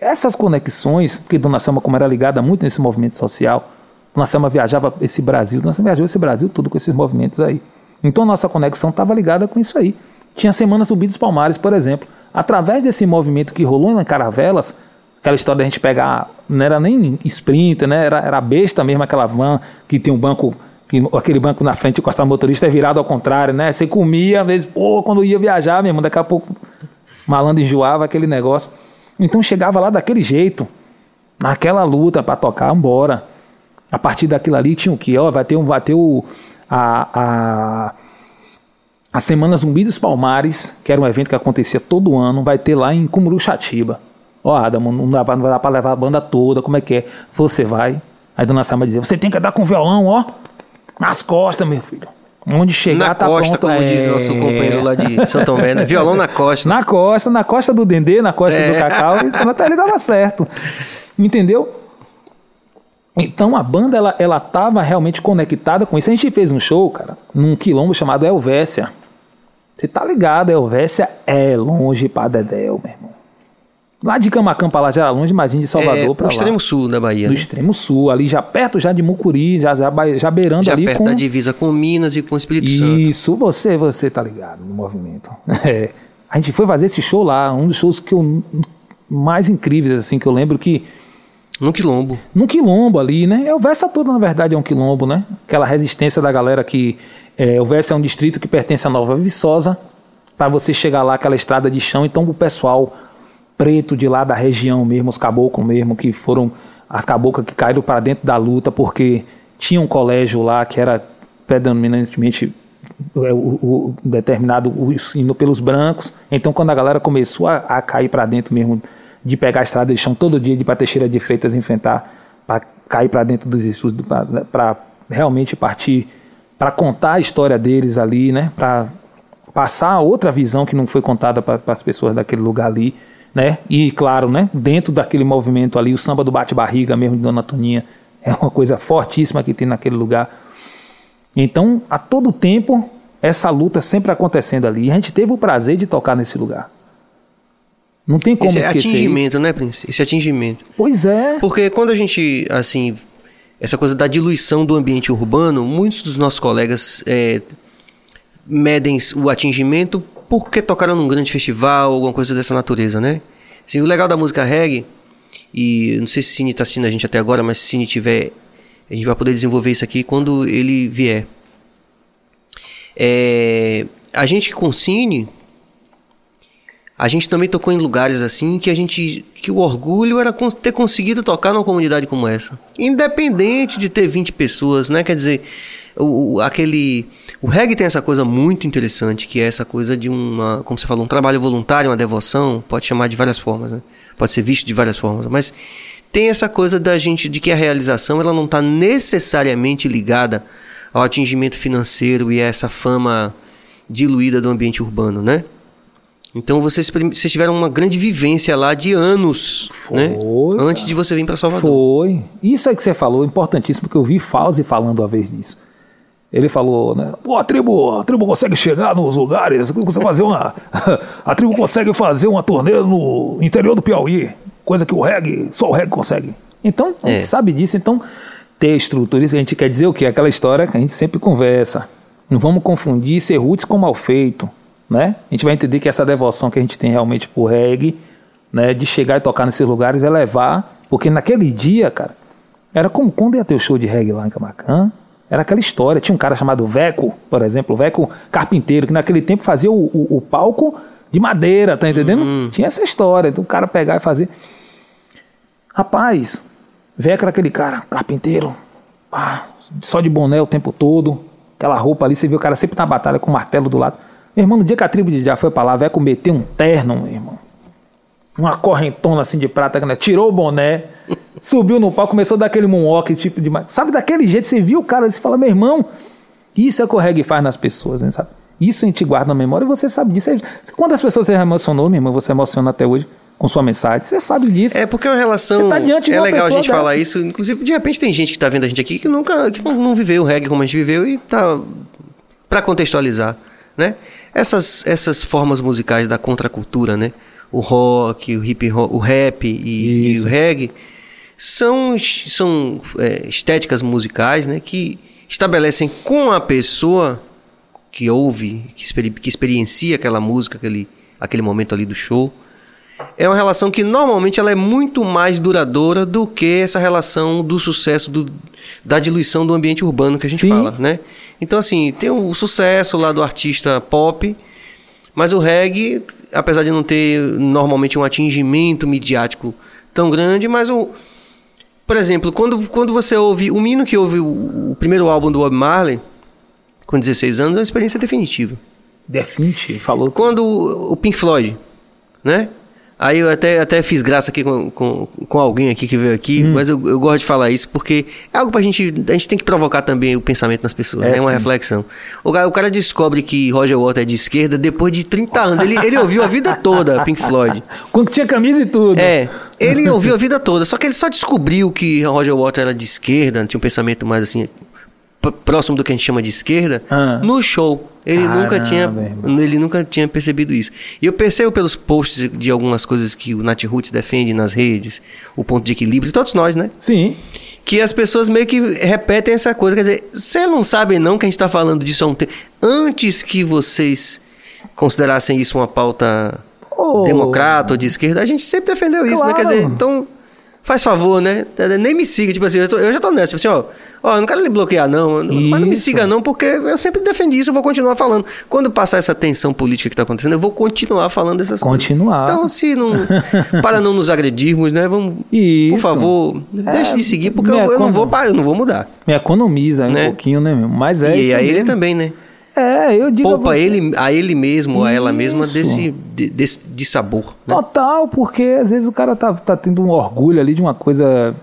essas conexões, porque Dona Selma, como era ligada muito nesse movimento social, Dona Selma viajava esse Brasil, Dona Selma viajou esse Brasil todo com esses movimentos aí. Então nossa conexão estava ligada com isso aí. Tinha Semana Subida dos Palmares, por exemplo. Através desse movimento que rolou em Caravelas, aquela história da gente pegar, não era nem sprinter, né? Era, era besta mesmo, aquela van que tem um banco, que, aquele banco na frente encostar o motorista é virado ao contrário, né? Você comia, às vezes, pô, quando ia viajar mesmo, daqui a pouco malandro enjoava aquele negócio. Então chegava lá daquele jeito, naquela luta para tocar, embora. A partir daquilo ali tinha o que? Ó, vai ter, um, vai ter o, a, a a Semana Zumbi dos Palmares, que era um evento que acontecia todo ano, vai ter lá em Cumuruxatiba. Ó, oh, Adamo, não dá, não dá pra levar a banda toda, como é que é? Você vai. Aí Dona Sama dizia, você tem que andar com violão, ó, nas costas, meu filho. Onde chegar na tá costa, pronto. como é... diz o nosso companheiro lá de São Tomé, né? Violão na costa. Na costa, na costa do Dendê, na costa é. do Cacau, então até ali dava certo. Entendeu? Então a banda ela, ela tava realmente conectada com isso. A gente fez um show, cara, num quilombo chamado Elvésia. Você tá ligado, Elvésia é longe pra Dedéu, meu irmão. Lá de Camacan pra lá já era longe, imagina de Salvador é, pra lá. No extremo sul da Bahia. No né? extremo sul, ali já perto já de Mucuri, já, já, já beirando já ali perto com... da divisa com Minas e com o Espírito Santo. Isso, você, você tá ligado no movimento. É. A gente foi fazer esse show lá, um dos shows que eu mais incríveis, assim, que eu lembro que no quilombo. No quilombo ali, né? É o Versa toda, na verdade, é um quilombo, né? Aquela resistência da galera que. É, o Versa é um distrito que pertence à Nova Viçosa. Para você chegar lá, aquela estrada de chão, então o pessoal preto de lá da região mesmo, os caboclos mesmo, que foram as caboclas que caíram para dentro da luta, porque tinha um colégio lá que era predominantemente o, o, o determinado o pelos brancos. Então, quando a galera começou a, a cair para dentro mesmo de pegar a estrada de chão todo dia de Teixeira de Freitas enfrentar, para cair para dentro dos estudos, para realmente partir, para contar a história deles ali, né? Para passar outra visão que não foi contada para as pessoas daquele lugar ali, né? E claro, né? Dentro daquele movimento ali, o samba do bate-barriga mesmo de Dona Toninha é uma coisa fortíssima que tem naquele lugar. Então, a todo tempo, essa luta sempre acontecendo ali. E a gente teve o prazer de tocar nesse lugar. Não tem como Esse esquecer atingimento, isso. né, Prince? Esse atingimento. Pois é. Porque quando a gente, assim, essa coisa da diluição do ambiente urbano, muitos dos nossos colegas é, medem o atingimento porque tocaram num grande festival, alguma coisa dessa natureza, né? Assim, o legal da música reggae, e não sei se Cine está assistindo a gente até agora, mas se Cine tiver, a gente vai poder desenvolver isso aqui quando ele vier. É, a gente com Cine, a gente também tocou em lugares assim que a gente que o orgulho era ter conseguido tocar numa comunidade como essa, independente de ter 20 pessoas, né? Quer dizer, o, o, aquele o reggae tem essa coisa muito interessante que é essa coisa de uma, como você falou, um trabalho voluntário, uma devoção, pode chamar de várias formas, né? Pode ser visto de várias formas, mas tem essa coisa da gente de que a realização ela não está necessariamente ligada ao atingimento financeiro e a essa fama diluída do ambiente urbano, né? Então vocês, vocês tiveram uma grande vivência lá de anos, Foi, né? Antes de você vir para Salvador. Foi. Isso aí que você falou, importantíssimo, porque eu vi Fauzi falando uma vez disso. Ele falou, né? Pô, a tribo, a tribo consegue chegar nos lugares, consegue fazer uma. a tribo consegue fazer uma turnê no interior do Piauí, coisa que o reggae, só o reggae consegue. Então, a gente É. sabe disso, então, ter estrutura, isso a gente quer dizer o quê? Aquela história que a gente sempre conversa. Não vamos confundir ser roots com mal feito, né? A gente vai entender que essa devoção que a gente tem realmente por reggae, né? De chegar e tocar nesses lugares é levar, porque naquele dia, cara, era como quando ia ter o show de reggae lá em Camacan, era aquela história. Tinha um cara chamado Veco, por exemplo, Veco Carpinteiro, que naquele tempo fazia o, o- o palco de madeira, tá entendendo? Tinha essa história, do cara pegar e fazer. Rapaz, Veco era aquele cara, carpinteiro, pá, só de boné o tempo todo, aquela roupa ali, você viu o cara sempre na batalha com o martelo do lado. Meu irmão, no dia que a tribo de Já foi pra lá, Veco meteu um terno, meu irmão uma correntona assim de prata, né? tirou o boné, subiu no palco, começou a dar aquele moonwalk, tipo de. Sabe, daquele jeito, você viu o cara, você fala, meu irmão, isso é o que o reggae faz nas pessoas, hein, sabe? Isso a gente guarda na memória e você sabe disso. Quantas pessoas você já emocionou, meu irmão, você emociona até hoje com sua mensagem? Você sabe disso. É porque é uma relação. Você tá diante de é uma legal a gente falar dessa. isso. Inclusive, de repente tem gente que tá vendo a gente aqui que nunca que não, viveu o reggae como a gente viveu e tá para contextualizar, né? Essas essas formas musicais da contracultura, né? O rock, o hip hop, o rap e, e o reggae são são é, estéticas musicais, né? Que estabelecem com a pessoa que ouve, que, experi que experiencia aquela música, aquele, aquele momento ali do show. É uma relação que normalmente ela é muito mais duradoura do que essa relação do sucesso, do, da diluição do ambiente urbano que a gente Sim. fala, né? Então, assim, tem o sucesso lá do artista pop, mas o reggae, apesar de não ter normalmente um atingimento midiático tão grande, mas o. Por exemplo, quando, quando você ouve. O menino que ouve o, o primeiro álbum do Bob Marley, com 16 anos, é uma experiência definitiva. Definitivo, falou. Quando o o Pink Floyd, né? Aí eu até, até fiz graça aqui com, com, com alguém aqui que veio aqui, mas eu, eu gosto de falar isso porque é algo pra gente. A gente tem que provocar também o pensamento nas pessoas, É, né? Uma sim. reflexão. O cara, o cara descobre que Roger Waters é de esquerda depois de 30 anos. Ele, ele ouviu a vida toda Pink Floyd. Quando tinha camisa e tudo. É, ele ouviu a vida toda, só que ele só descobriu que Roger Waters era de esquerda, tinha um pensamento mais assim, próximo do que a gente chama de esquerda, Ah. no show. Ele nunca tinha ele nunca tinha percebido isso. E eu percebo pelos posts de algumas coisas que o Nat Roots defende nas redes, o ponto de equilíbrio, todos nós, né? Sim. Que as pessoas meio que repetem essa coisa. Quer dizer, vocês não sabem não que a gente está falando disso há um tempo. Antes que vocês considerassem isso uma pauta Oh. democrata ou de esquerda, a gente sempre defendeu isso, né? Quer Claro. dizer, então, faz favor, né? Nem me siga, tipo assim, eu, tô- eu já tô nessa, tipo assim, ó, ó, não quero lhe bloquear, não, mas não me Isso. siga, não, porque eu sempre defendi isso, eu vou continuar falando. Quando passar essa tensão política que tá acontecendo, eu vou continuar falando dessas Continuar. coisas. Então, se não. para não nos agredirmos, né? Vamos. Isso. Por favor, deixe de seguir, porque eu, eu não vou, eu não vou mudar. Me economiza aí Né? um pouquinho, né, meu? Mas é e isso a ele mesmo. também, né? É, eu digo a Poupa você- ele, a ele mesmo, a ela mesma Isso. desse, de, desse de sabor. Né? Total, porque às vezes o cara tá, tá tendo um orgulho ali de uma coisa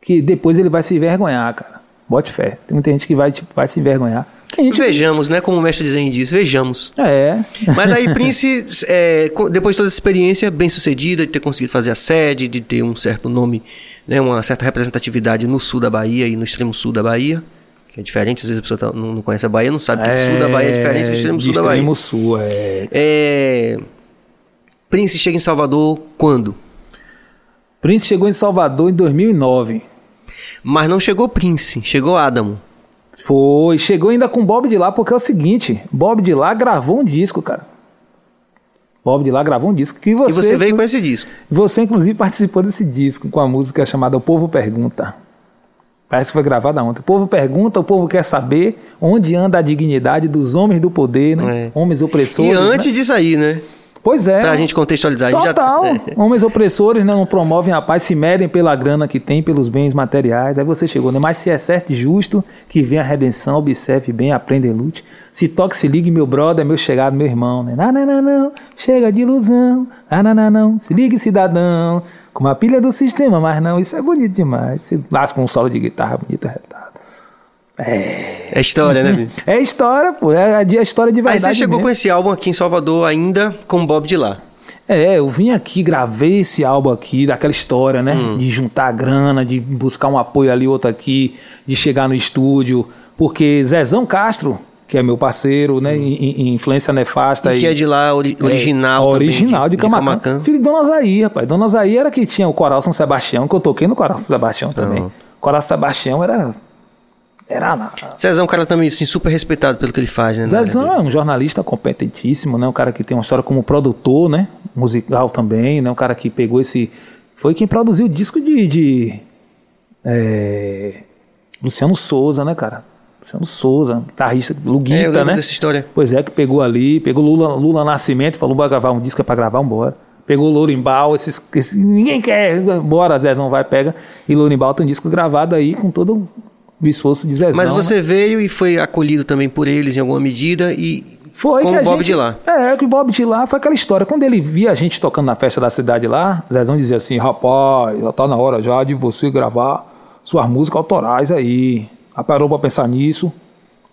que depois ele vai se envergonhar, cara. Bote fé. Tem muita gente que vai, tipo, vai se envergonhar. Gente. Vejamos, né? Como o mestre Zen diz, vejamos. É. Mas aí, Prince, é, depois de toda essa experiência bem sucedida, de ter conseguido fazer a sede, de ter um certo nome, né, uma certa representatividade no sul da Bahia e no extremo sul da Bahia, que é diferente, às vezes a pessoa tá- não, não conhece a Bahia, não sabe que sul da Bahia é diferente do extremo sul da Bahia. extremo sul, é. É, Prince chega em Salvador quando? Prince chegou em Salvador em 2009. Mas não chegou Prince, chegou Adamo. Foi, chegou ainda com Bob de lá, porque é o seguinte, Bob de lá gravou um disco, cara. Bob de lá gravou um disco que você, E você veio com esse disco. você inclusive participou desse disco com a música chamada O Povo Pergunta. Parece que foi gravada ontem. O povo pergunta, o povo quer saber onde anda a dignidade dos homens do poder, né? É. Homens opressores. E antes né? disso aí, né? Pois é. Pra gente contextualizar. a gente já- Total. é. Homens opressores né, não promovem a paz, se medem pela grana que tem, pelos bens materiais. Aí você chegou, né? Mas se é certo e justo, que vem a redenção, observe bem, aprenda e lute. Se toque, se ligue, meu brother, meu chegado, meu irmão, né? Não, não, não, não, chega de ilusão. Não, não, não, não, se ligue, cidadão. Com uma pilha do sistema, mas não, isso é bonito demais. Se lasca um solo de guitarra bonito, retado. É história, né? Vitor? É história, pô, é a história de Aí verdade. você chegou mesmo. com esse álbum aqui em Salvador ainda com Bob de lá. É, eu vim aqui, gravei esse álbum aqui, daquela história, né? Hum. De juntar grana, de buscar um apoio ali, outro aqui, de chegar no estúdio. Porque Zezão Castro, que é meu parceiro, né? Em- influência nefasta. Hum. E que é de lá, ori- original É, também, original de, Camacan. Filho de Dona Zaí, rapaz. Dona Zaí era que tinha o Coral São Sebastião, que eu toquei no Coral São Sebastião também. Uhum. Coral São Sebastião era. Era na- Zezão é um cara também assim, super respeitado pelo que ele faz, né? Zezão dele. é um jornalista competentíssimo, né? Um cara que tem uma história como produtor, né? Musical também, né? Um cara que pegou esse. Foi quem produziu o disco de. de é, Luciano Souza, né, cara? Luciano Souza, guitarrista, É, eu Luguita, lembro né? dessa história. Pois é, que pegou ali, pegou Lula, Lula Nascimento, falou, bora gravar um disco é pra gravar, bora. Pegou Lourimbal, esses, esses- ninguém quer, bora, Zezão vai, pega. E Lourimbal tem um disco gravado aí com todo o esforço de Zezão. Mas né? você veio e foi acolhido também por eles em alguma medida e Foi com que o a Bob gente, de lá. É, que o Bob de lá foi aquela história. Quando ele via a gente tocando na festa da cidade lá, Zezão dizia assim: rapaz, já tá na hora já de você gravar suas músicas autorais aí. Parou pra pensar nisso.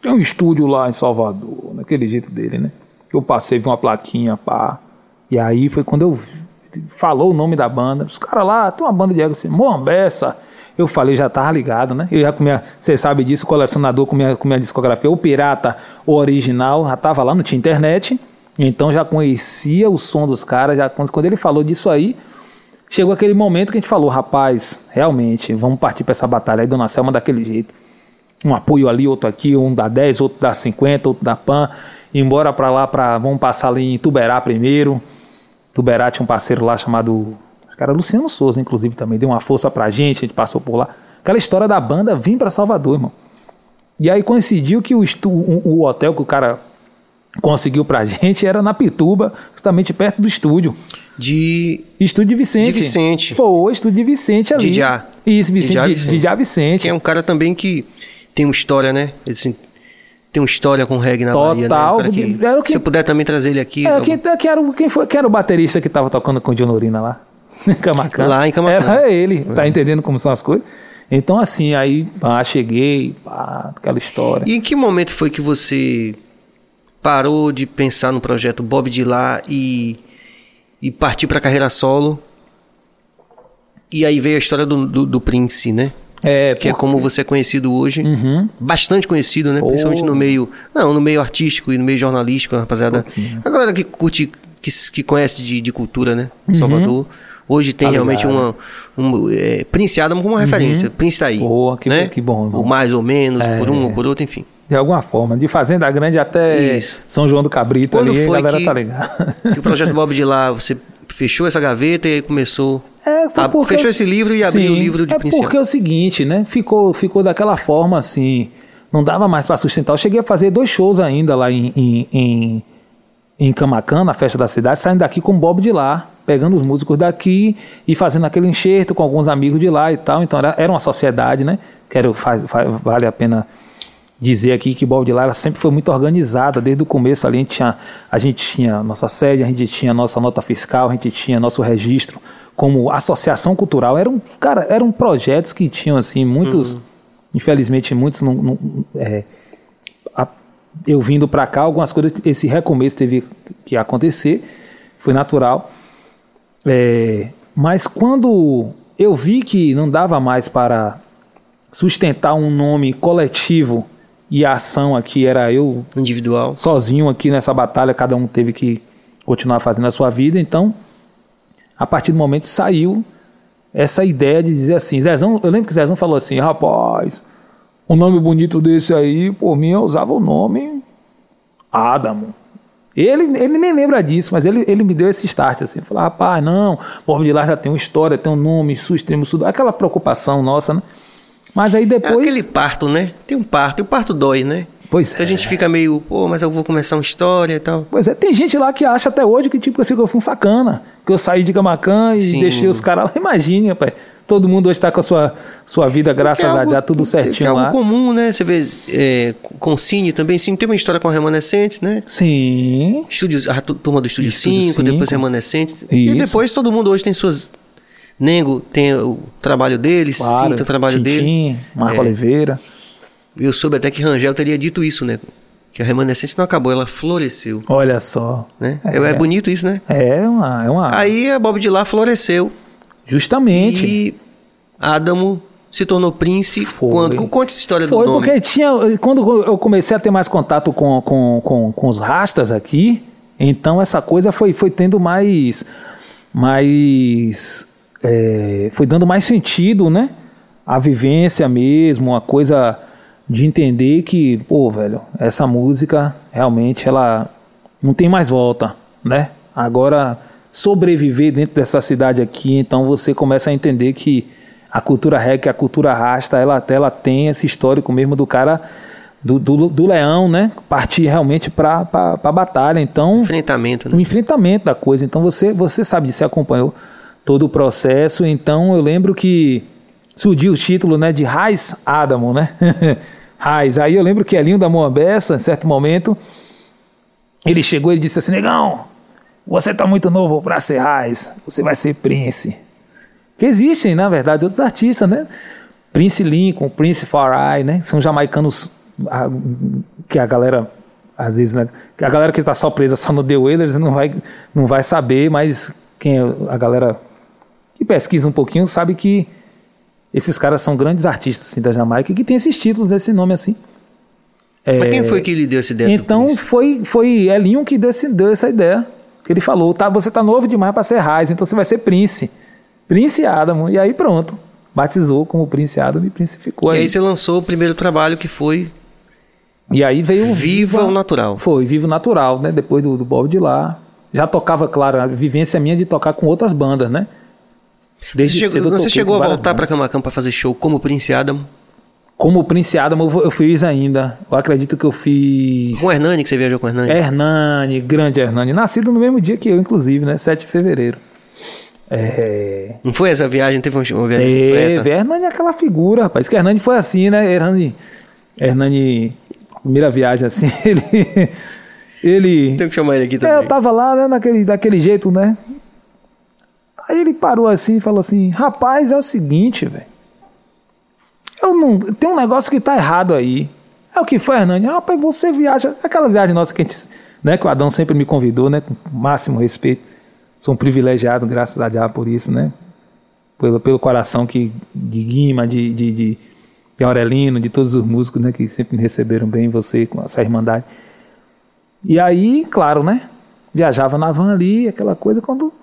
Tem um estúdio lá em Salvador, naquele jeito dele, né? Eu passei, vi uma plaquinha, pá. E aí foi quando eu falou o nome da banda. Os caras lá, tem uma banda de ego assim, Moambeça. Eu falei, já tava ligado, né? Eu já com minha, você sabe disso, colecionador com minha, com minha discografia, o pirata, o original, já tava lá, não tinha internet. Então já conhecia o som dos caras, já quando ele falou disso aí, chegou aquele momento que a gente falou, rapaz, realmente, vamos partir para essa batalha aí, Dona Selma daquele jeito. Um apoio ali, outro aqui, um dá 10, outro dá 50, outro dá PAN, embora para lá, para vamos passar ali em Tuberá primeiro. Tuberá tinha um parceiro lá chamado, acho que era Luciano Souza, inclusive, também deu uma força pra gente, a gente passou por lá. Aquela história da banda vir para Salvador, irmão. E aí coincidiu que o, estu, o, hotel que o cara conseguiu pra gente era na Pituba, justamente perto do estúdio. De. Estúdio de Vicente. De Vicente. Foi, estúdio de Vicente ali. Já. Isso, Vicente, de, Vicente. Já Vicente. Que é um cara também que tem uma história, né? Ele, assim, tem uma história com reggae na Total. Bahia, né? Que- Era o que- Se eu puder também trazer ele aqui. É, quem, que era, o- quem, foi, quem era o baterista que tava tocando com o Dionorina lá? Camacan. Lá em Camacan. Era ele, tá entendendo como são as coisas? Então, assim, aí, pá, cheguei, pá, aquela história. E em que momento foi que você parou de pensar no projeto Bob de lá e, e partiu para carreira solo? E aí veio a história do, do, do Prince, né? É, Que é por- como você é conhecido hoje. Uhum. Bastante conhecido, né? Oh. Principalmente no meio. Não, no meio artístico e no meio jornalístico, rapaziada. A galera que curte, que, que conhece de, de cultura, né? Em Salvador. Hoje tem Tá realmente uma. uma é, Prince Adam como uma referência. Prince tá aí. Boa, que- né? que bom, irmão. O mais ou menos, É. por um ou por outro, enfim. De alguma forma, de Fazenda Grande até Isso. São João do Cabrito Quando ali, a galera que- tá ligada. Que o projeto Bob de lá, você fechou essa gaveta e aí começou. É, foi a- porque fechou eu- esse livro e abriu o livro de É Prince porque é o seguinte, né? Ficou, ficou daquela forma assim. Não dava mais para sustentar. Eu cheguei a fazer dois shows ainda lá em, em, em, em Camacan, na festa da cidade, saindo daqui com o Bob de lá, pegando os músicos daqui e fazendo aquele enxerto com alguns amigos de lá e tal. Então era, era uma sociedade, né? Quero, faz, faz- vale a pena dizer aqui que Bob de Lara sempre foi muito organizada, desde o começo ali a gente tinha, a gente tinha nossa sede, a gente tinha nossa nota fiscal, a gente tinha nosso registro como associação cultural. Eram, cara, eram projetos que tinham assim muitos, infelizmente muitos não, não- é, a- eu vindo para cá, algumas coisas, esse recomeço teve que acontecer, foi natural. É, mas quando eu vi que não dava mais para sustentar um nome coletivo e a ação aqui era eu Individual. sozinho aqui nessa batalha, cada um teve que continuar fazendo a sua vida, então a partir do momento saiu essa ideia de dizer assim, Zezão, eu lembro que Zezão falou assim, rapaz, um nome bonito desse aí, por mim eu usava o nome Adamo. Ele, ele nem lembra disso, mas ele, ele me deu esse start assim. Falou, rapaz, não, Bob de Lar já tem uma história, tem um nome, extremo, sul. Aquela preocupação nossa, né? Mas aí É depois. aquele parto, né? Tem um parto, e o parto dói, né? Pois Que a gente fica meio, pô, mas eu vou começar uma história e tal. Pois é, tem gente lá que acha até hoje que tipo assim, que eu fui um sacana, que eu saí de Camacan e Sim. deixei os caras lá. Imagine, rapaz. Todo mundo hoje está com a sua, sua vida, graças é a algo- já tudo que é certinho algo lá. comum, né? Você vê é, com o Cine também. Cine teve uma história com a Remanescentes, né? Sim. Estúdios, a tu- turma do Estúdio Estúdio 5, depois. Remanescentes. E Isso. depois todo mundo hoje tem suas. Nengo tem o trabalho dele, Sim Claro. tem o trabalho Tintim, dele. Marco É. Oliveira. Eu soube até que Rangel teria dito isso, né? Que a Remanescente não acabou, ela floresceu. Olha só. Né? É, É. bonito isso, né? É uma. É uma Aí a Bob de lá floresceu. justamente. E Adamo se tornou príncipe. Foi. Quando, conta essa história Foi do nome. porque tinha. Quando eu comecei a ter mais contato com, com, com, com os rastas aqui, então essa coisa foi, foi tendo mais. Mais. É, foi dando mais sentido, né? A vivência mesmo, a coisa de entender que, pô, velho, essa música realmente ela não tem mais volta, né? Agora sobreviver dentro dessa cidade aqui, então você começa a entender que a cultura reggae, a cultura rasta, ela, ela tem esse histórico mesmo do cara do, do, do leão, né? Partir realmente para a batalha. Então, Enfrentamento, o né? enfrentamento da coisa. Então você, você sabe disso, você acompanhou todo o processo. Então eu lembro que surgiu o título né, de Raiz Adamo, né? Raiz. Aí eu lembro que Elinho da Moambessa, em certo momento, ele chegou e disse assim: Negão, você tá muito novo para ser Raiz, você vai ser Prince. Que existem, na verdade, outros artistas, né? Prince Lincoln, Prince Farai, né? São jamaicanos ah, que a galera às vezes, né? a galera que está só presa só no The Wailers não vai, não vai saber, mas quem é a galera que pesquisa um pouquinho sabe que esses caras são grandes artistas assim, da Jamaica e que tem esses títulos desse nome assim. Mas quem foi que lhe deu essa ideia Então foi, foi Elinho que desse- deu essa ideia. Que ele falou, tá, você tá novo demais para ser Raiz, então você vai ser Prince. Prince Adamo. E aí pronto. batizou como Prince Adam e prinsificou. E aí você lançou o primeiro trabalho que foi E aí veio o Viva o Natural. Foi, Vivo Natural, né? Depois do, do Bob de lá. Já tocava, claro, a vivência minha de tocar com outras bandas, né? Você chegou, você chegou a voltar para. Camacan para fazer show como Prince Adam? Como Prince Adam eu, fiz ainda. Eu acredito que eu fiz. Com o Hernani, que você viajou com o É. Hernani? Hernani, grande Hernani. Nascido no mesmo dia que eu, inclusive, né? 7 de fevereiro. É. Não foi essa viagem? Teve uma viagem foi essa? Teve. Hernani é aquela figura, rapaz. Que Hernani foi assim, né? Hernani. Hernani. Primeira viagem assim, ele. Ele. Tem que chamar ele aqui É, também. eu tava lá, né, naquele, daquele jeito, né? Aí ele parou assim e falou assim: Rapaz, é o seguinte, velho. Eu não. Tem um negócio que tá errado aí. É o que foi, Hernani? Rapaz, você viaja. Aquelas viagens nossas que a gente. Né, que o Adão sempre me convidou, né? Com máximo respeito. Sou um privilegiado, graças a Deus, por isso, né? Pelo, pelo coração que, de Guima, de, de, de, de Aurelino, de todos os músicos, né? Que sempre me receberam bem, você, com essa irmandade. E aí, claro, né? Viajava na van ali, aquela coisa, quando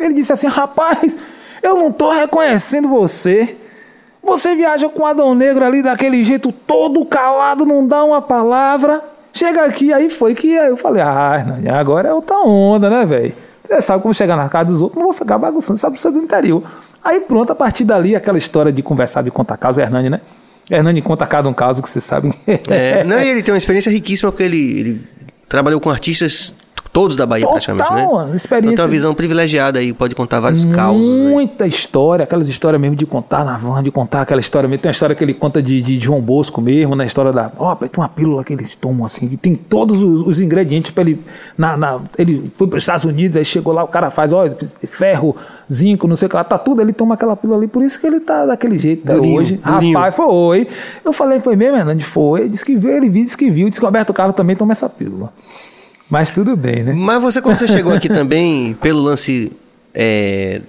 ele disse assim, rapaz, eu não tô reconhecendo você. Você viaja com o Adão Negro ali daquele jeito todo calado, não dá uma palavra. Chega aqui, aí foi que eu falei, ah, Hernani, agora é outra onda, né, velho? Você sabe como chegar na casa dos outros, não vou ficar bagunçando, sabe é do interior. Aí pronto, a partir dali, aquela história de conversar, de contar caso, Hernani, né? Hernani conta cada um caso que você sabe. É, não, ele tem uma experiência riquíssima porque ele, ele trabalhou com artistas todos da Bahia, Total, praticamente, né? experiência- Então tem uma visão privilegiada aí, pode contar vários causos. aí. Muita história, aquelas histórias mesmo de contar na van, de contar aquela história mesmo. Tem uma história que ele conta de, de João Bosco mesmo, na história da. Ó, tem uma pílula que eles tomam assim, que tem todos os, os ingredientes para ele. Na, na- ele foi para os Estados Unidos, aí chegou lá, o cara faz, ó, ferro, zinco, não sei o que lá, tá tudo, ele toma aquela pílula ali, por isso que ele tá daquele jeito até Durinho, hoje. durinho. Rapaz, foi. Eu falei, foi mesmo, Hernandes? Foi. Ele disse que viu, ele viu, disse que viu, disse que o Roberto Carlos também toma essa pílula. Mas tudo bem, né? Mas você, quando você chegou aqui também, pelo lance é,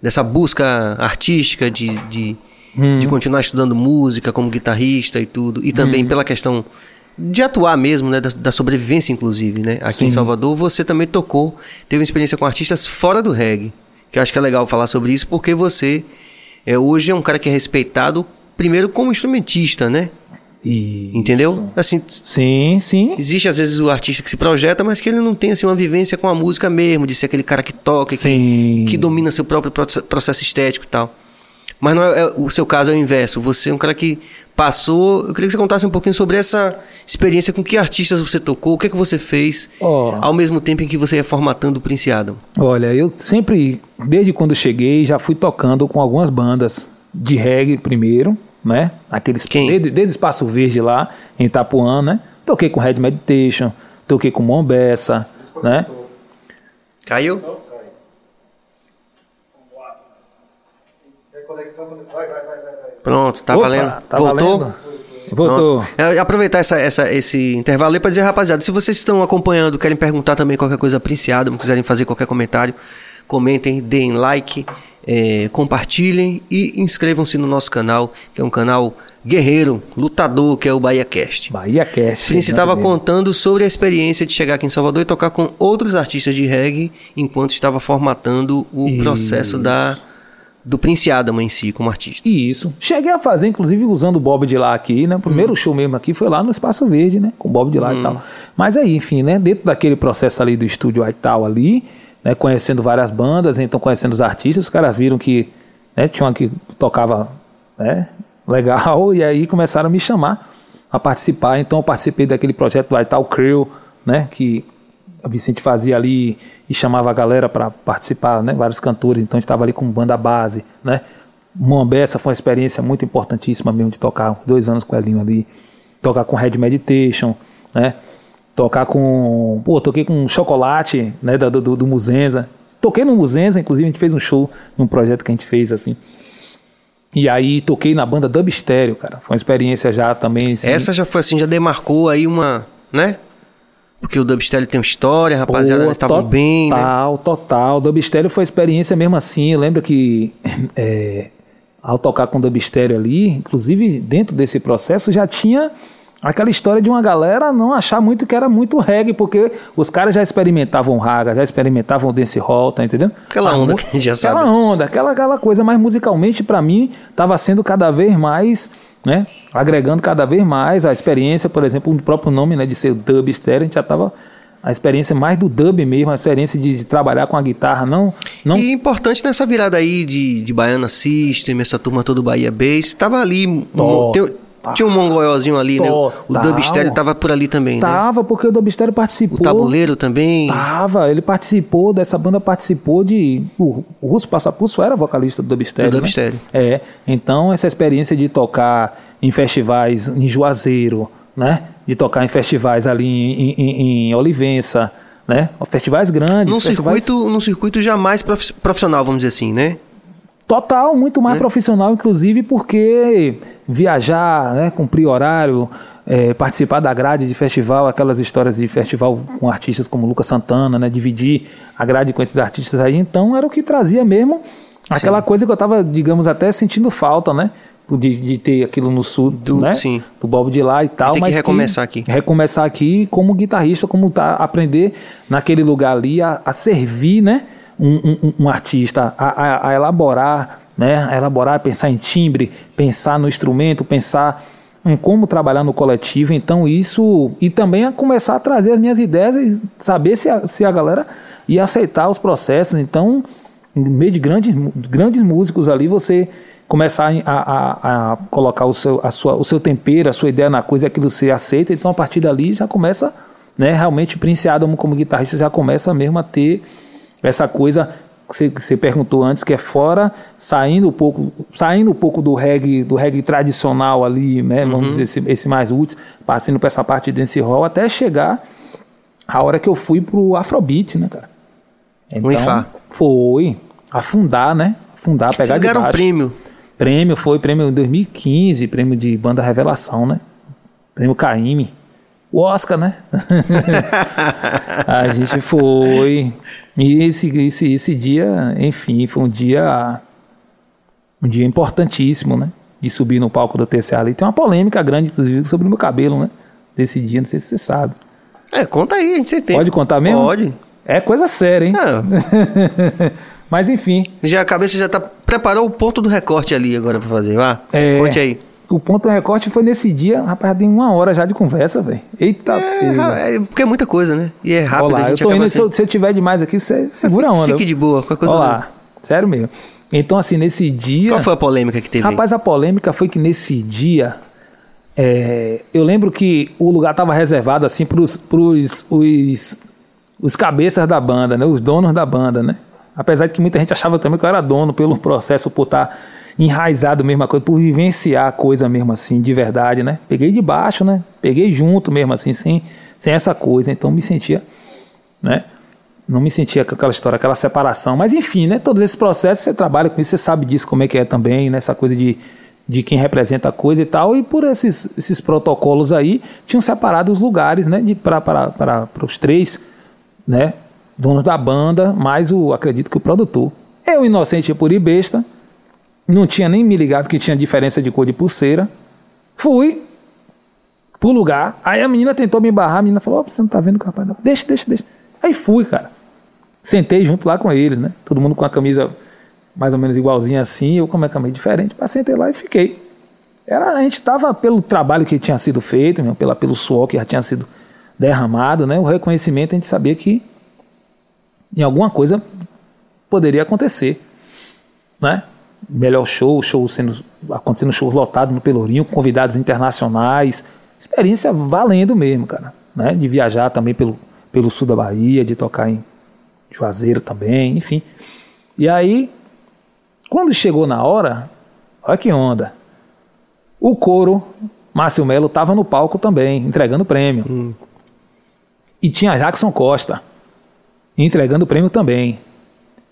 dessa busca artística de, de, de continuar estudando música como guitarrista e tudo, e também pela questão de atuar mesmo, né, da, da sobrevivência inclusive, né, aqui em Sim. Salvador, você também tocou, teve uma experiência com artistas fora do reggae, que eu acho que é legal falar sobre isso, porque você é, hoje é um cara que é respeitado, primeiro como instrumentista, né, E... entendeu? Assim, Sim, sim. Existe às vezes o artista que se projeta, mas que ele não tem assim, uma vivência com a música mesmo, de ser aquele cara que toca, que, Sim. que domina seu próprio proce- processo estético e tal. Mas não é, é- o seu caso é o inverso. Você é um cara que passou. Eu queria que você contasse um pouquinho sobre essa experiência, com que artistas você tocou, o que, é que você fez, Ó. ao mesmo tempo em que você ia formatando o Prince Adam. Olha, eu sempre, desde quando cheguei, já fui tocando com algumas bandas de reggae primeiro, né? Aqueles? Desde, desde Espaço Verde lá em Itapuã, né? Toquei com Red Meditation, toquei com Mombessa, né? Caiu? Pronto, tá Opa, valendo. tá Voltou? valendo? Voltou. Pronto. É, aproveitar essa, essa- esse intervalo aí para dizer, rapaziada, se vocês estão acompanhando, querem perguntar também qualquer coisa Prince Adam, quiserem fazer qualquer comentário, comentem, deem like, é, compartilhem e inscrevam-se no nosso canal, que é um canal guerreiro, lutador, que é o Bahia Cast. Bahia Cast. Prince estava contando sobre a experiência de chegar aqui em Salvador e tocar com outros artistas de reggae enquanto estava formatando o Isso. processo da, do Prince Adam em si como artista. Isso. Cheguei a fazer, inclusive, usando o Bob de lá aqui, né? O primeiro show mesmo aqui foi lá no Espaço Verde, né? Com o Bob de lá e tal. Mas aí, enfim, né? Dentro daquele processo ali do estúdio e tal ali, né? Conhecendo várias bandas, então conhecendo os artistas, os caras viram que né? tinha uma que tocava né? legal e aí começaram a me chamar a participar. Então eu participei daquele projeto do Ital Crew, né? Que a Vicente fazia ali e chamava a galera para participar, né? Vários cantores, então estava ali com banda base, né? Moambessa foi uma experiência muito importantíssima mesmo de tocar dois anos com o Elinho ali, tocar com Red Meditation, né? Tocar com, pô, toquei com Chocolate, né? Do, do, do Muzenza, toquei no Muzenza, inclusive a gente fez um show num projeto que a gente fez assim. E aí toquei na banda Dub Stereo, cara. Foi uma experiência já também. assim, Essa já foi assim, já demarcou aí uma, né? Porque o Dubstep tem uma história, rapaziada, Pô, estavam total, bem, né? Total, total. Dubstéreo foi experiência mesmo assim. Eu lembro que é, ao tocar com o Dubstéreo ali, inclusive dentro desse processo já tinha aquela história de uma galera não achar muito que era muito reggae, porque os caras já experimentavam raga, já experimentavam dance hall, tá entendendo? Aquela onda que a gente já aquela sabe. onda, aquela, aquela coisa, mas musicalmente para mim tava sendo cada vez mais, né, agregando cada vez mais a experiência, por exemplo, o próprio nome, né, de ser dub stereo, a gente já tava a experiência mais do dub mesmo, a experiência de, de trabalhar com a guitarra, não, não E importante nessa virada aí de, de Baiana System, essa turma toda do Bahia Bass, tava ali. Total. tem- tinha um mongolzinho ali, né? O Total. Dub Stereo tava por ali também, né? tava porque o dub stereo O participou. tabuleiro também. Tava, ele participou dessa banda, participou de. O, o Russo Passapulso era vocalista do Dubstep. Do né? Dubstep. É, então essa experiência de tocar em festivais em Juazeiro, né? De tocar em festivais ali em, em, em Olivença, né? Festivais grandes. Num festivais... circuito, num circuito já mais profi- profissional, vamos dizer assim, né? Total, muito mais Né? profissional, inclusive, porque viajar, né, cumprir horário, é, participar da grade de festival, aquelas histórias de festival com artistas como Lucas Santana, né, dividir a grade com esses artistas aí, então era o que trazia mesmo aquela coisa que eu tava, digamos, até sentindo falta, né? De, de ter aquilo no sul, Do- né? sim. Do Bob de lá e tal. Tem que recomeçar aqui. Recomeçar aqui como guitarrista, como tá, aprender naquele lugar ali a, a servir, né? Um, um- um artista, a, a- a elaborar, né? A elaborar, pensar em timbre, pensar no instrumento, pensar em como trabalhar no coletivo. Então, isso. E também a começar a trazer as minhas ideias e saber se a, se a galera ia aceitar os processos. Então, no meio de grandes, grandes músicos ali, você começar a, a- a colocar o seu, a sua, o seu tempero, a sua ideia na coisa, aquilo você aceita, então a partir dali já começa, né, realmente Prince Adam como guitarrista já começa mesmo a ter essa coisa que você, perguntou antes, que é fora, saindo um pouco, saindo um pouco do reggae, do reggae tradicional ali, né, vamos dizer, esse, esse mais roots, passando para essa parte de dance hall, até chegar a hora que eu fui pro Afrobeat, né, cara? Então, IFA. foi afundar, né? Afundar, pegar Vocês de ganharam um baixo. prêmio. Prêmio foi prêmio em 2015, prêmio de banda revelação, né? Prêmio Caime. O Oscar, né? a gente foi. E esse, esse, esse dia, enfim, foi um dia. Um dia importantíssimo, né? De subir no palco do TCA ali. Tem uma polêmica grande, inclusive, sobre o meu cabelo, né? Desse dia, não sei se você sabe. É, conta aí, a gente tem. Pode contar mesmo? Pode. É coisa séria, hein? Mas enfim, já, a cabeça já tá. Preparou o ponto do recorte ali agora pra fazer, vá? É. Conte aí. O ponto do recorte foi nesse dia, rapaz, tem uma hora já de conversa, velho. Eita, É, é, porque é muita coisa, né? E é rápido. Olá, a eu gente tô acaba indo, se eu, assim- se eu tiver demais aqui, você segura a onda. Fique de boa, qualquer coisa. Olá, sério mesmo. Então, assim, nesse dia. Qual foi a polêmica que teve? Rapaz, a polêmica foi que nesse dia. é, eu lembro que o lugar estava reservado assim para os os, os cabeças da banda, né? Os donos da banda, né? Apesar de que muita gente achava também que eu era dono pelo processo, por estar enraizado mesmo a coisa, por vivenciar a coisa mesmo assim, de verdade, né? Peguei de baixo, né? Peguei junto mesmo assim, sem, sem essa coisa. Então me sentia, né? Não me sentia com aquela história, aquela separação. Mas enfim, né? Todos esses processos, você trabalha com isso, você sabe disso, como é que é também, né? Essa coisa de, de quem representa a coisa e tal. E por esses, esses protocolos aí, tinham separado os lugares, né? Para os três, né? Donos da banda, mais o, acredito que o produtor. Eu, inocente por e besta, não tinha nem me ligado que tinha diferença de cor de pulseira. Fui pro lugar. Aí a menina tentou me barrar, a menina falou: Ó, você não tá vendo o rapaz. Não. Deixa, deixa, deixa. Aí fui, cara. Sentei junto lá com eles, né? Todo mundo com a camisa mais ou menos igualzinha assim, eu com a minha camisa diferente, mas sentei lá e fiquei. Era, a gente tava pelo trabalho que tinha sido feito, pela, pelo suor que já tinha sido derramado, né? O reconhecimento a gente sabia que em alguma coisa poderia acontecer, né? Melhor show, show sendo acontecendo show lotado no Pelourinho, convidados internacionais, experiência valendo mesmo, cara, né? De viajar também pelo, pelo sul da Bahia, de tocar em Juazeiro também, enfim. E aí, quando chegou na hora, olha que onda. O coro, Márcio Melo, estava no palco também, entregando prêmio. E tinha Jackson Costa entregando prêmio também.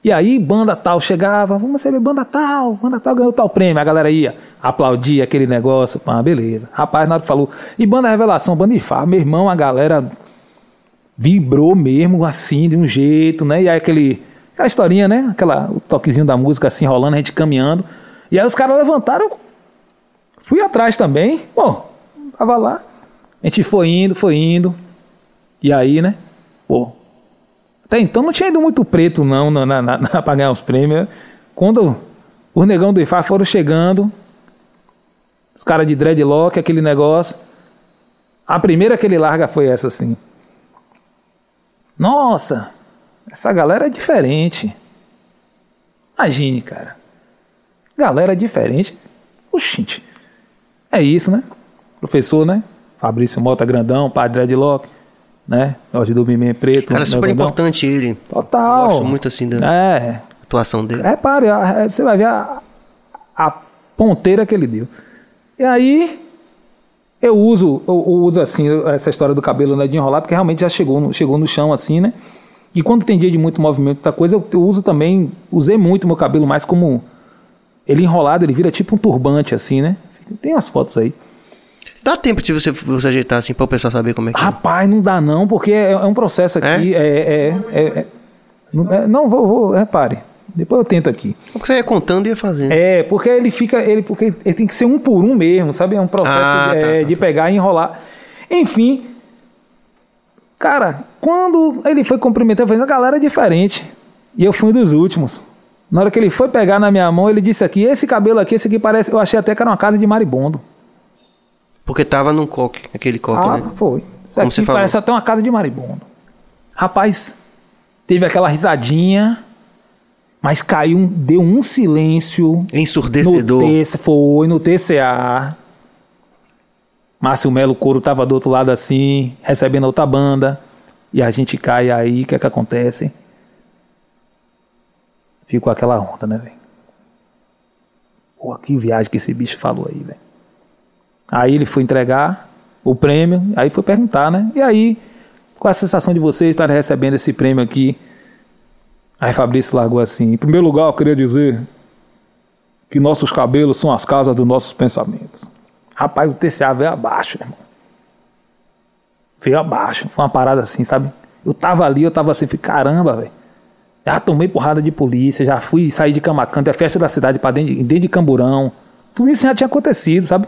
E aí, banda tal chegava, vamos receber banda tal, banda tal ganhou tal prêmio. A galera ia aplaudir aquele negócio, pá, beleza. Rapaz, na hora que falou, e banda Revelação, banda de Fá, meu irmão, a galera vibrou mesmo assim, de um jeito, né? E aí aquele, aquela historinha, né? Aquela, o toquezinho da música assim rolando, a gente caminhando. E aí os caras levantaram, fui atrás também, bom, tava lá. A gente foi indo, foi indo. E aí, né? Pô. Até então não tinha ido muito preto, não, na, na, na, pra ganhar os prêmios. Quando os negão do IFA foram chegando, os caras de dreadlock, aquele negócio. A primeira que ele larga foi essa assim. Nossa, essa galera é diferente. Imagine, cara. Galera diferente. Oxente. É isso, né? Professor, né? Fabrício Mota Grandão, Padre Dreadlock, né? Jorge do Mimê Preto. Cara, super Grandão. importante ele. Total. Gosto muito assim da É. atuação dele. Repare, a- você vai ver a, a ponteira que ele deu. E aí, eu uso, eu, eu uso assim, essa história do cabelo né, de enrolar, porque realmente já chegou no, chegou no chão assim, né? E quando tem dia de muito movimento, muita coisa, eu, eu uso também, usei muito meu cabelo mais como ele enrolado, ele vira tipo um turbante assim, né? Tem umas fotos aí. Dá tempo de você, você ajeitar assim para o pessoal saber como é que é. Rapaz, não dá não, porque é, é um processo aqui, é, é, é- é- não, é- não, vou, vou, repare, depois eu tento aqui. Porque você ia contando e ia fazendo. É, porque ele fica. Ele, porque ele tem que ser um por um mesmo, sabe? É um processo Ah, é, tá, tá, de pegar e enrolar. Enfim. Cara, quando ele foi cumprimentar, eu falei, a galera é diferente. E eu fui um dos últimos. Na hora que ele foi pegar na minha mão, ele disse aqui, esse cabelo aqui, esse aqui parece. Eu achei até que era uma casa de maribondo. Porque tava num coque, aquele coque, Ah, né? foi. Isso Como aqui você falou. parece até uma casa de maribondo. Rapaz, teve aquela risadinha, mas caiu, deu um silêncio. Ensurdecedor. No TC, foi no TCA. Márcio Melo Couro tava do outro lado assim, recebendo outra banda. E a gente cai aí, o que é que acontece? Ficou aquela onda, né, velho? Pô, que viagem que esse bicho falou aí, velho. Aí ele foi entregar o prêmio, aí foi perguntar, né? E aí, qual a sensação de vocês estarem recebendo esse prêmio aqui? Aí Fabrício largou assim: em primeiro lugar, eu queria dizer que nossos cabelos são as casas dos nossos pensamentos. Rapaz, o TCA veio abaixo, irmão. Veio abaixo. Foi uma parada assim, sabe? Eu tava ali, eu tava assim, caramba, velho. Já tomei porrada de polícia, já fui sair de Camacanto, é festa da cidade para dentro, de- dentro de Camburão. Tudo isso já tinha acontecido, sabe?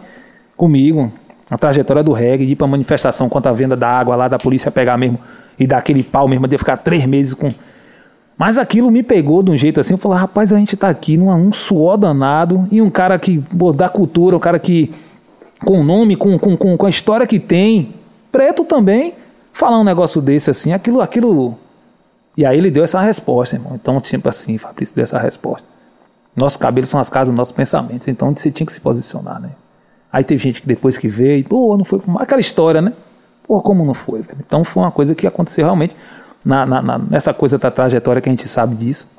Comigo. A trajetória do reggae, ir pra manifestação contra a venda da água lá, da polícia pegar mesmo e dar aquele pau mesmo, de ficar três meses com. Mas aquilo me pegou de um jeito assim, eu falei, rapaz, a gente tá aqui num um suor danado, e um cara que, pô, da cultura, um cara que, com o nome, com, com, com, com a história que tem, preto também, falar um negócio desse assim, aquilo, aquilo. E aí ele deu essa resposta, irmão. Então, tipo assim, Fabrício deu essa resposta. Nossos cabelos são as casas dos nossos pensamentos, então você tinha que se posicionar, né? Aí teve gente que depois que veio, pô, não foi. Aquela história, né? Pô, como não foi, velho? Então foi uma coisa que aconteceu realmente na, na- na- nessa coisa da trajetória que a gente sabe disso.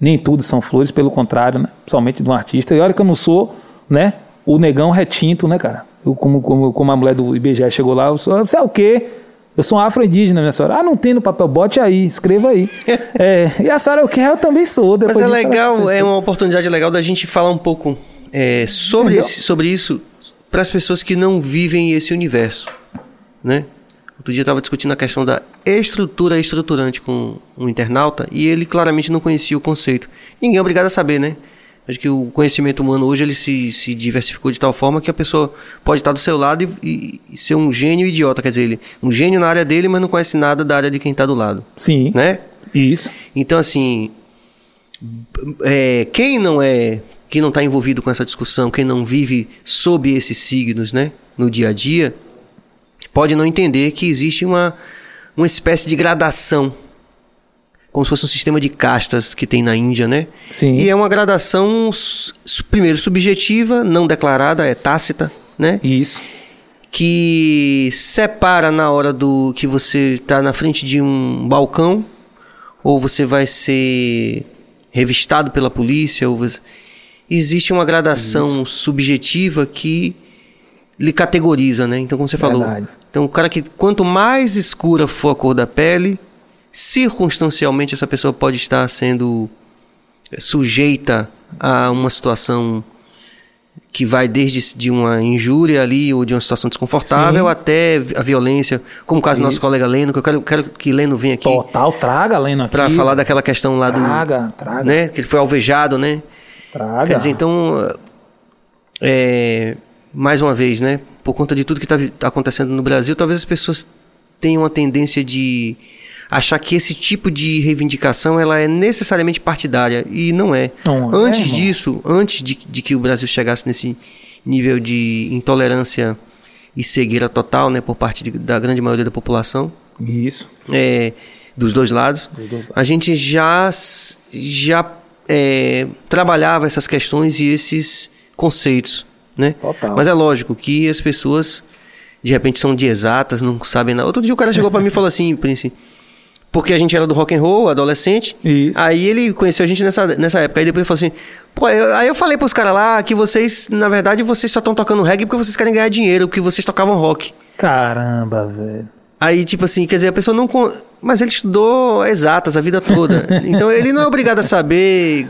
Nem tudo são flores, pelo contrário, né? Principalmente de um artista. E olha que eu não sou, né? O negão retinto, né, cara? Eu, como, como, como a mulher do IBGE chegou lá, eu sou, você é o quê? Eu sou um afro-indígena, minha senhora. Ah, não tem no papel, bote aí, escreva aí. é, e a senhora é o quê? Eu também sou. Mas Depois é disso, ela legal, é uma oportunidade legal da gente falar um pouco é, sobre, esse- sobre isso para as pessoas que não vivem esse universo, né? Outro dia eu estava discutindo a questão da estrutura estruturante com um internauta e ele claramente não conhecia o conceito. Ninguém é obrigado a saber, né? Acho que o conhecimento humano hoje ele se, se diversificou de tal forma que a pessoa pode estar do seu lado e, e- ser um gênio idiota, quer dizer, ele um gênio na área dele, mas não conhece nada da área de quem está do lado, Sim. né? Isso. Então, assim, é, quem não é, quem não está envolvido com essa discussão, quem não vive sob esses signos, né, no dia a dia, pode não entender que existe uma, uma espécie de gradação, como se fosse um sistema de castas que tem na Índia, né? Sim. E é uma gradação, primeiro, subjetiva, não declarada, é tácita, né? Isso. que separa na hora do que você está na frente de um balcão ou você vai ser revistado pela polícia ou você... existe uma gradação subjetiva que lhe categoriza, né? Então, como você falou, Verdade. então o cara que quanto mais escura for a cor da pele, circunstancialmente essa pessoa pode estar sendo eh, sujeita a uma situação que vai desde de uma injúria ali ou de uma situação desconfortável Sim. até a violência, como o caso do nosso Isso. colega Leno, que eu quero, quero que Leno venha aqui Total, traga, Leno, aqui. para falar daquela questão lá Traga, do, traga. né, que ele foi alvejado, né? Traga. Quer dizer, então, é, mais uma vez, né? Por conta de tudo que está tá acontecendo no Brasil, talvez as pessoas tenham uma tendência de achar que esse tipo de reivindicação ela é necessariamente partidária e não é. Não é, antes irmão. disso, antes de, de que o Brasil chegasse nesse nível de intolerância e cegueira total, né, por parte de- da grande maioria da população, Isso. é, dos dois lados, Dos dois lados. a gente já, já é, trabalhava essas questões e esses conceitos, né? Total. Mas é lógico que as pessoas, de repente, são de exatas, não sabem nada. Outro dia o cara chegou pra mim e falou assim, Prince, porque a gente era do rock and roll, adolescente. Isso. Aí ele conheceu a gente nessa, nessa época. Aí depois ele falou assim, pô, eu- aí eu falei pros caras lá que vocês, na verdade, vocês só estão tocando reggae porque vocês querem ganhar dinheiro, porque vocês tocavam rock. Caramba, velho. Aí, tipo assim, quer dizer, a pessoa não. con- Mas ele estudou exatas a vida toda. Então ele não é obrigado a saber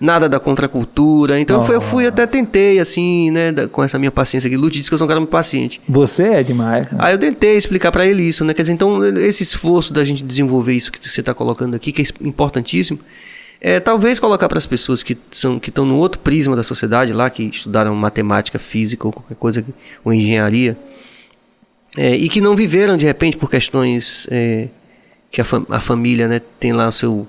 nada da contracultura. Então eu fui, eu fui até tentei, assim, né, com essa minha paciência aqui. Lute disse que eu sou um cara muito paciente. Você é demais. cara. Aí eu tentei explicar pra ele isso, né? Quer dizer, então esse esforço da gente desenvolver isso que você está colocando aqui, que é importantíssimo, é talvez colocar para as pessoas que são que estão no outro prisma da sociedade lá, que estudaram matemática, física ou qualquer coisa, ou engenharia, é, e que não viveram de repente por questões é, que a, fam- a família, né, tem lá o seu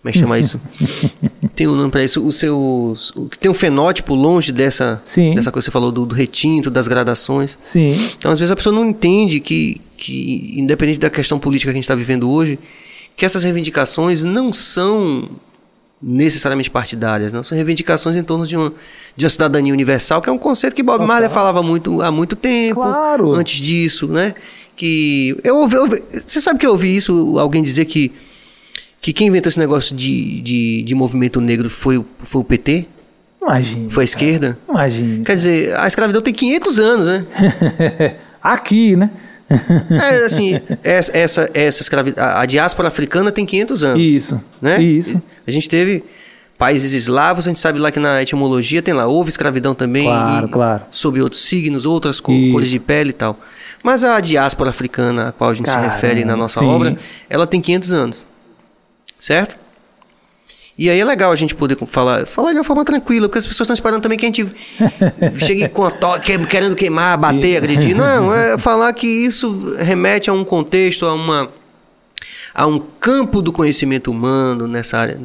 como é que chama isso? tem um nome para isso, o seu tem um fenótipo longe dessa Sim. dessa coisa que você falou do, do retinto, das gradações. Sim. Então, às vezes, a pessoa não entende que, que independente da questão política que a gente está vivendo hoje, que essas reivindicações não são necessariamente partidárias, não são reivindicações em torno de uma, de uma cidadania universal, que é um conceito que Bob Marley falava muito há muito tempo, Claro. antes disso, né? Que eu ouvi, eu ouvi- você sabe que eu ouvi isso, alguém dizer que que quem inventou esse negócio de, de, de movimento negro foi, o- foi o PT? Imagina. Foi a esquerda? Imagina. Quer dizer, a escravidão tem 500 anos, né? Aqui, né? É, assim, essa, essa, essa escravidão, a, a diáspora africana tem 500 anos. Isso. Né? Isso. A gente teve países eslavos, a gente sabe lá que na etimologia tem lá, houve escravidão também. Claro, e- claro. Sob outros signos, outras co- Isso. cores de pele e tal. Mas a diáspora africana a qual a gente Caramba, se refere na nossa sim. obra, ela tem 500 anos. Certo? E aí é legal a gente poder falar, falar de uma forma tranquila, porque as pessoas estão esperando também que a gente chegue com a to- que- querendo queimar, bater, agredir. Não, é falar que isso remete a um contexto, a uma a um campo do conhecimento humano nessa área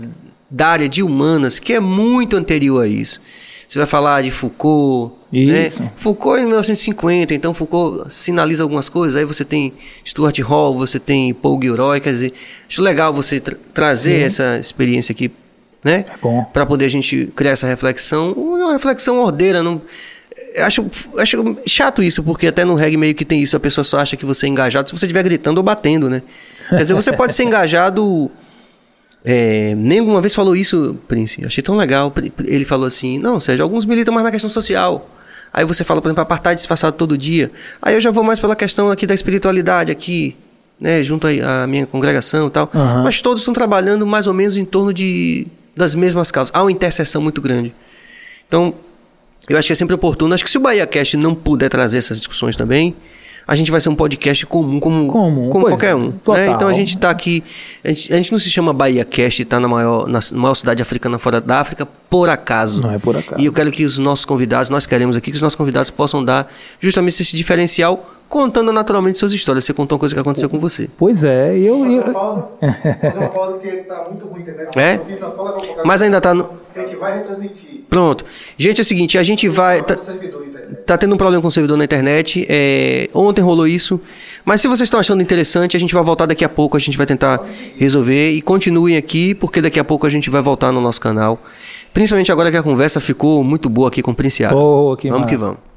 da área de humanas que é muito anterior a isso. Você vai falar de Foucault, Isso. né? Foucault em 1950, então Foucault sinaliza algumas coisas. Aí você tem Stuart Hall, você tem Paul Gilroy, quer dizer, acho legal você tra- trazer Sim. essa experiência aqui, né? É bom. Para poder a gente criar essa reflexão, uma reflexão ordeira, não Acho, acho chato isso, porque até no reggae meio que tem isso, a pessoa só acha que você é engajado se você estiver gritando ou batendo, né? Quer dizer, você pode ser engajado. É, nenhuma vez falou isso, Prince. Achei tão legal. Ele falou assim: não, Sérgio, alguns militam mais na questão social. Aí você fala, por exemplo, apartheid disfarçado todo dia. Aí eu já vou mais pela questão aqui da espiritualidade aqui, né, junto à minha congregação e tal. Uhum. Mas todos estão trabalhando mais ou menos em torno de, das mesmas causas. Há uma interseção muito grande. Então, eu acho que é sempre oportuno. Acho que se o Bahia Cast não puder trazer essas discussões também, a gente vai ser um podcast comum, como, Comum, como qualquer é, um. né? Então a gente está aqui. A gente, a gente não se chama Bahia Cast e está na maior, na maior cidade africana fora da África por acaso. Não é por acaso. E eu quero que os nossos convidados, nós queremos aqui que os nossos convidados possam dar justamente esse diferencial, contando naturalmente suas histórias. Você contou uma coisa que aconteceu com você. Pois é, eu. Fazer uma eu pausa. Fazer uma pausa porque tá muito ruim, entendeu? É? Mas ainda tá no- A gente vai retransmitir. Pronto. Gente, é o seguinte, a gente vai. tá-? Tá tendo um problema com o servidor na internet. é, ontem rolou isso. Mas se vocês estão achando interessante, a gente vai voltar daqui a pouco. A gente vai tentar resolver. E continuem aqui, porque daqui a pouco a gente vai voltar no nosso canal. Principalmente agora que a conversa ficou muito boa aqui com o Princiado. Oh, que vamos que massa. vamos.